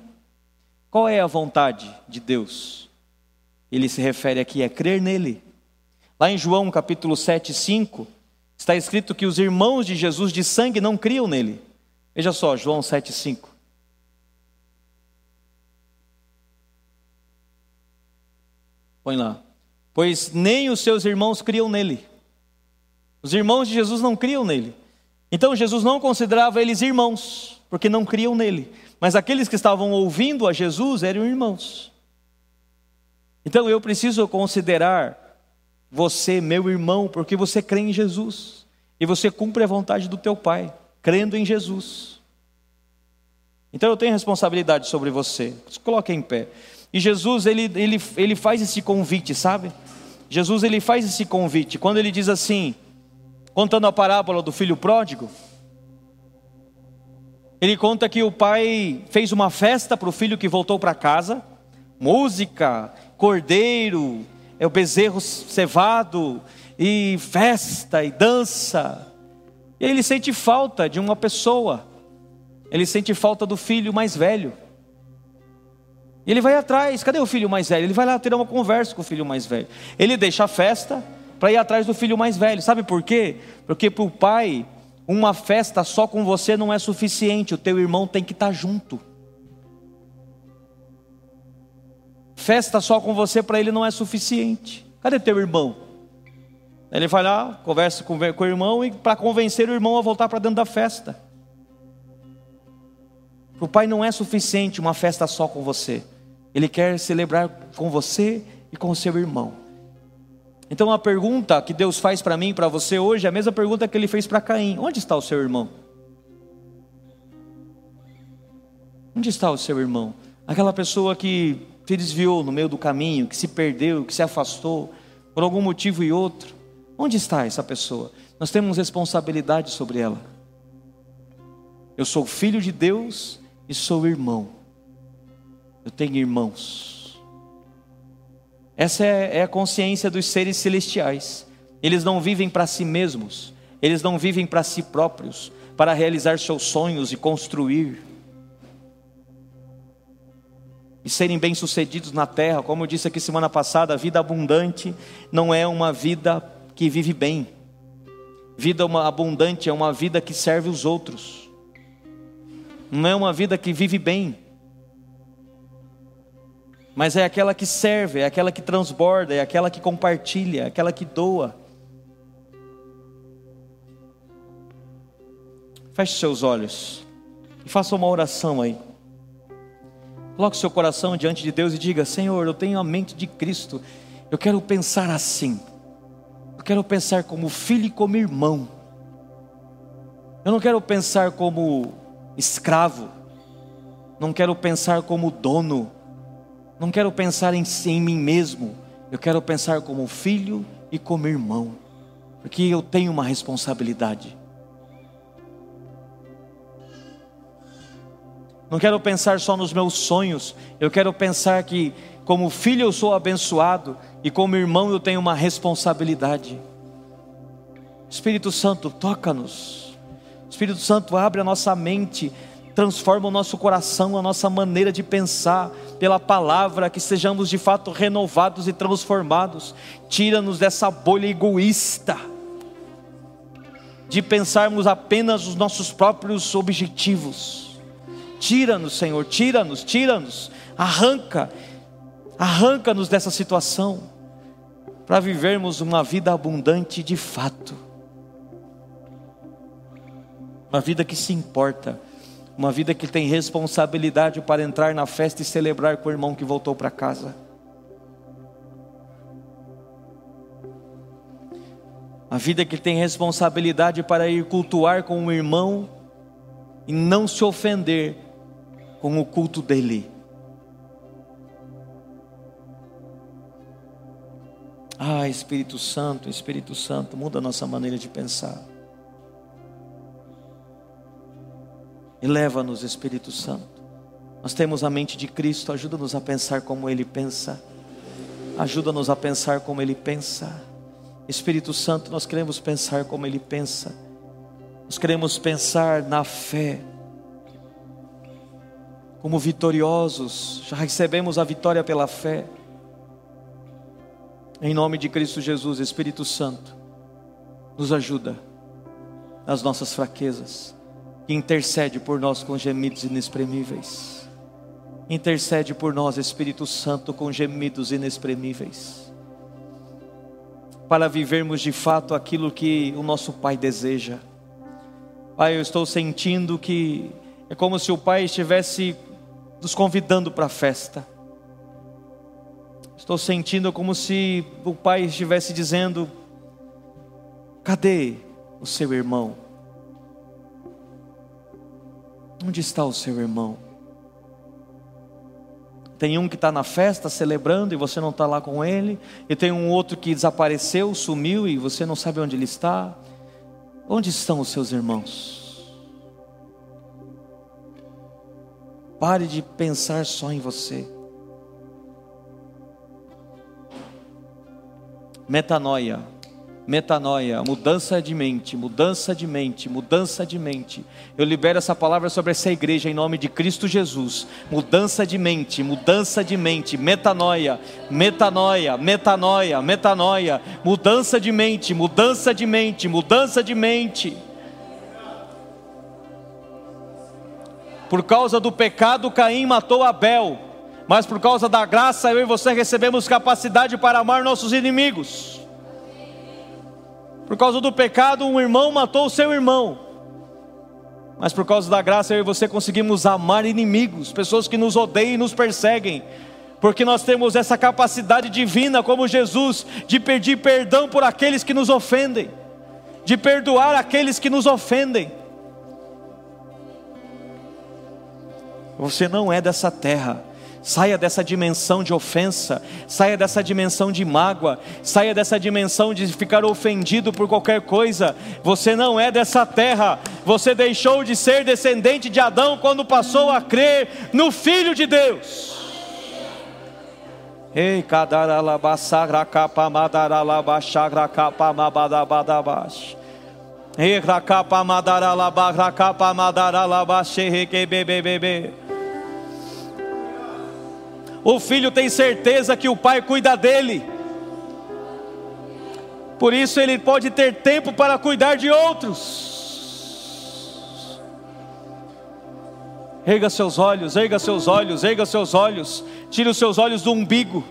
Qual é a vontade de Deus? Ele se refere aqui a crer nele. Lá em João capítulo 7, 5, está escrito que os irmãos de Jesus de sangue não criam nele. Veja só, João 7, 5. Põe lá pois nem os seus irmãos criam nele. Os irmãos de Jesus não criam nele. Então Jesus não considerava eles irmãos, porque não criam nele. Mas aqueles que estavam ouvindo a Jesus eram irmãos. Então eu preciso considerar você meu irmão, porque você crê em Jesus. E você cumpre a vontade do teu Pai, crendo em Jesus. Então eu tenho responsabilidade sobre você. Coloque em pé. E Jesus, ele, ele, ele faz esse convite, sabe? Jesus, ele faz esse convite. Quando ele diz assim, contando a parábola do filho pródigo, ele conta que o pai fez uma festa para o filho que voltou para casa, música, cordeiro, é o bezerro cevado, e festa e dança. E ele sente falta de uma pessoa, ele sente falta do filho mais velho. E ele vai atrás, cadê o filho mais velho? Ele vai lá ter uma conversa com o filho mais velho. Ele deixa a festa para ir atrás do filho mais velho. Sabe por quê? Porque para o pai, uma festa só com você não é suficiente, o teu irmão tem que estar tá junto. Festa só com você para ele não é suficiente. Cadê teu irmão? Ele vai lá, conversa com, com o irmão e para convencer o irmão a voltar para dentro da festa. Para o pai não é suficiente uma festa só com você. Ele quer celebrar com você e com o seu irmão. Então a pergunta que Deus faz para mim e para você hoje é a mesma pergunta que ele fez para Caim: Onde está o seu irmão? Onde está o seu irmão? Aquela pessoa que se desviou no meio do caminho, que se perdeu, que se afastou, por algum motivo e outro. Onde está essa pessoa? Nós temos responsabilidade sobre ela. Eu sou filho de Deus e sou irmão. Eu tenho irmãos. Essa é, é a consciência dos seres celestiais. Eles não vivem para si mesmos, eles não vivem para si próprios, para realizar seus sonhos e construir e serem bem-sucedidos na terra. Como eu disse aqui semana passada, a vida abundante não é uma vida que vive bem. Vida abundante é uma vida que serve os outros. Não é uma vida que vive bem. Mas é aquela que serve, é aquela que transborda, é aquela que compartilha, é aquela que doa. Feche seus olhos e faça uma oração aí. Coloque seu coração diante de Deus e diga: Senhor, eu tenho a mente de Cristo. Eu quero pensar assim. Eu quero pensar como filho e como irmão. Eu não quero pensar como escravo. Não quero pensar como dono. Não quero pensar em, em mim mesmo. Eu quero pensar como filho e como irmão. Porque eu tenho uma responsabilidade. Não quero pensar só nos meus sonhos, eu quero pensar que, como filho, eu sou abençoado e, como irmão, eu tenho uma responsabilidade. Espírito Santo, toca-nos. Espírito Santo, abre a nossa mente, transforma o nosso coração, a nossa maneira de pensar, pela palavra, que sejamos de fato renovados e transformados. Tira-nos dessa bolha egoísta, de pensarmos apenas os nossos próprios objetivos. Tira-nos, Senhor, tira-nos, tira-nos, arranca, arranca-nos dessa situação, para vivermos uma vida abundante de fato, uma vida que se importa, uma vida que tem responsabilidade para entrar na festa e celebrar com o irmão que voltou para casa. A vida que tem responsabilidade para ir cultuar com o irmão e não se ofender com o culto dele. Ah, Espírito Santo, Espírito Santo, muda a nossa maneira de pensar. E leva-nos, Espírito Santo. Nós temos a mente de Cristo, ajuda-nos a pensar como Ele pensa. Ajuda-nos a pensar como Ele pensa. Espírito Santo, nós queremos pensar como Ele pensa. Nós queremos pensar na fé como vitoriosos, já recebemos a vitória pela fé. Em nome de Cristo Jesus, Espírito Santo, nos ajuda nas nossas fraquezas, que intercede por nós com gemidos inexprimíveis. Intercede por nós, Espírito Santo, com gemidos inexprimíveis, para vivermos de fato aquilo que o nosso Pai deseja. Pai, eu estou sentindo que é como se o Pai estivesse nos convidando para a festa. Estou sentindo como se o Pai estivesse dizendo: cadê o seu irmão? Onde está o seu irmão? Tem um que está na festa celebrando e você não está lá com ele, e tem um outro que desapareceu, sumiu e você não sabe onde ele está. Onde estão os seus irmãos? Pare de pensar só em você. Metanoia, metanoia, mudança de mente, mudança de mente, mudança de mente. Eu libero essa palavra sobre essa igreja em nome de Cristo Jesus. Mudança de mente, mudança de mente, metanoia, metanoia, metanoia, metanoia, mudança de mente, mudança de mente, mudança de mente. Por causa do pecado, Caim matou Abel. Mas por causa da graça, eu e você recebemos capacidade para amar nossos inimigos. Por causa do pecado, um irmão matou o seu irmão. Mas por causa da graça eu e você conseguimos amar inimigos, pessoas que nos odeiam e nos perseguem, porque nós temos essa capacidade divina, como Jesus, de pedir perdão por aqueles que nos ofendem, de perdoar aqueles que nos ofendem. Você não é dessa terra. Saia dessa dimensão de ofensa, saia dessa dimensão de mágoa, saia dessa dimensão de ficar ofendido por qualquer coisa. Você não é dessa terra, você deixou de ser descendente de Adão quando passou a crer no Filho de Deus. Ei. Ei. O filho tem certeza que o pai cuida dele. Por isso ele pode ter tempo para cuidar de outros. Erga seus olhos, erga seus olhos, erga seus olhos. Tire os seus olhos do umbigo.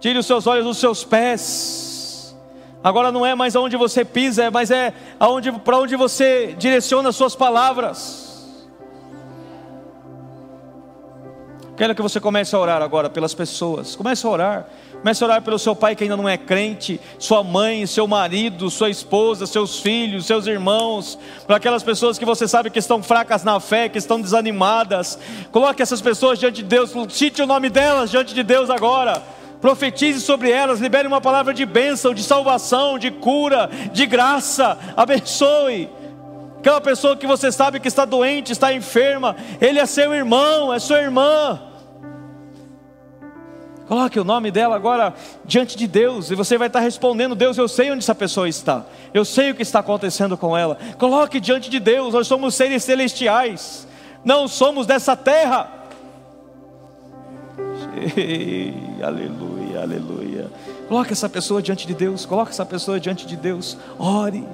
Tire os seus olhos dos seus pés. Agora não é mais aonde você pisa, mas é aonde para onde você direciona as suas palavras. Quero que você comece a orar agora pelas pessoas. Comece a orar. Comece a orar pelo seu pai que ainda não é crente, sua mãe, seu marido, sua esposa, seus filhos, seus irmãos, para aquelas pessoas que você sabe que estão fracas na fé, que estão desanimadas. Coloque essas pessoas diante de Deus, cite o nome delas diante de Deus agora. Profetize sobre elas, libere uma palavra de bênção, de salvação, de cura, de graça. Abençoe. Aquela pessoa que você sabe que está doente, está enferma, ele é seu irmão, é sua irmã. Coloque o nome dela agora diante de Deus e você vai estar respondendo: Deus, eu sei onde essa pessoa está, eu sei o que está acontecendo com ela. Coloque diante de Deus, nós somos seres celestiais, não somos dessa terra. Ei, aleluia, aleluia. Coloque essa pessoa diante de Deus, coloque essa pessoa diante de Deus, ore.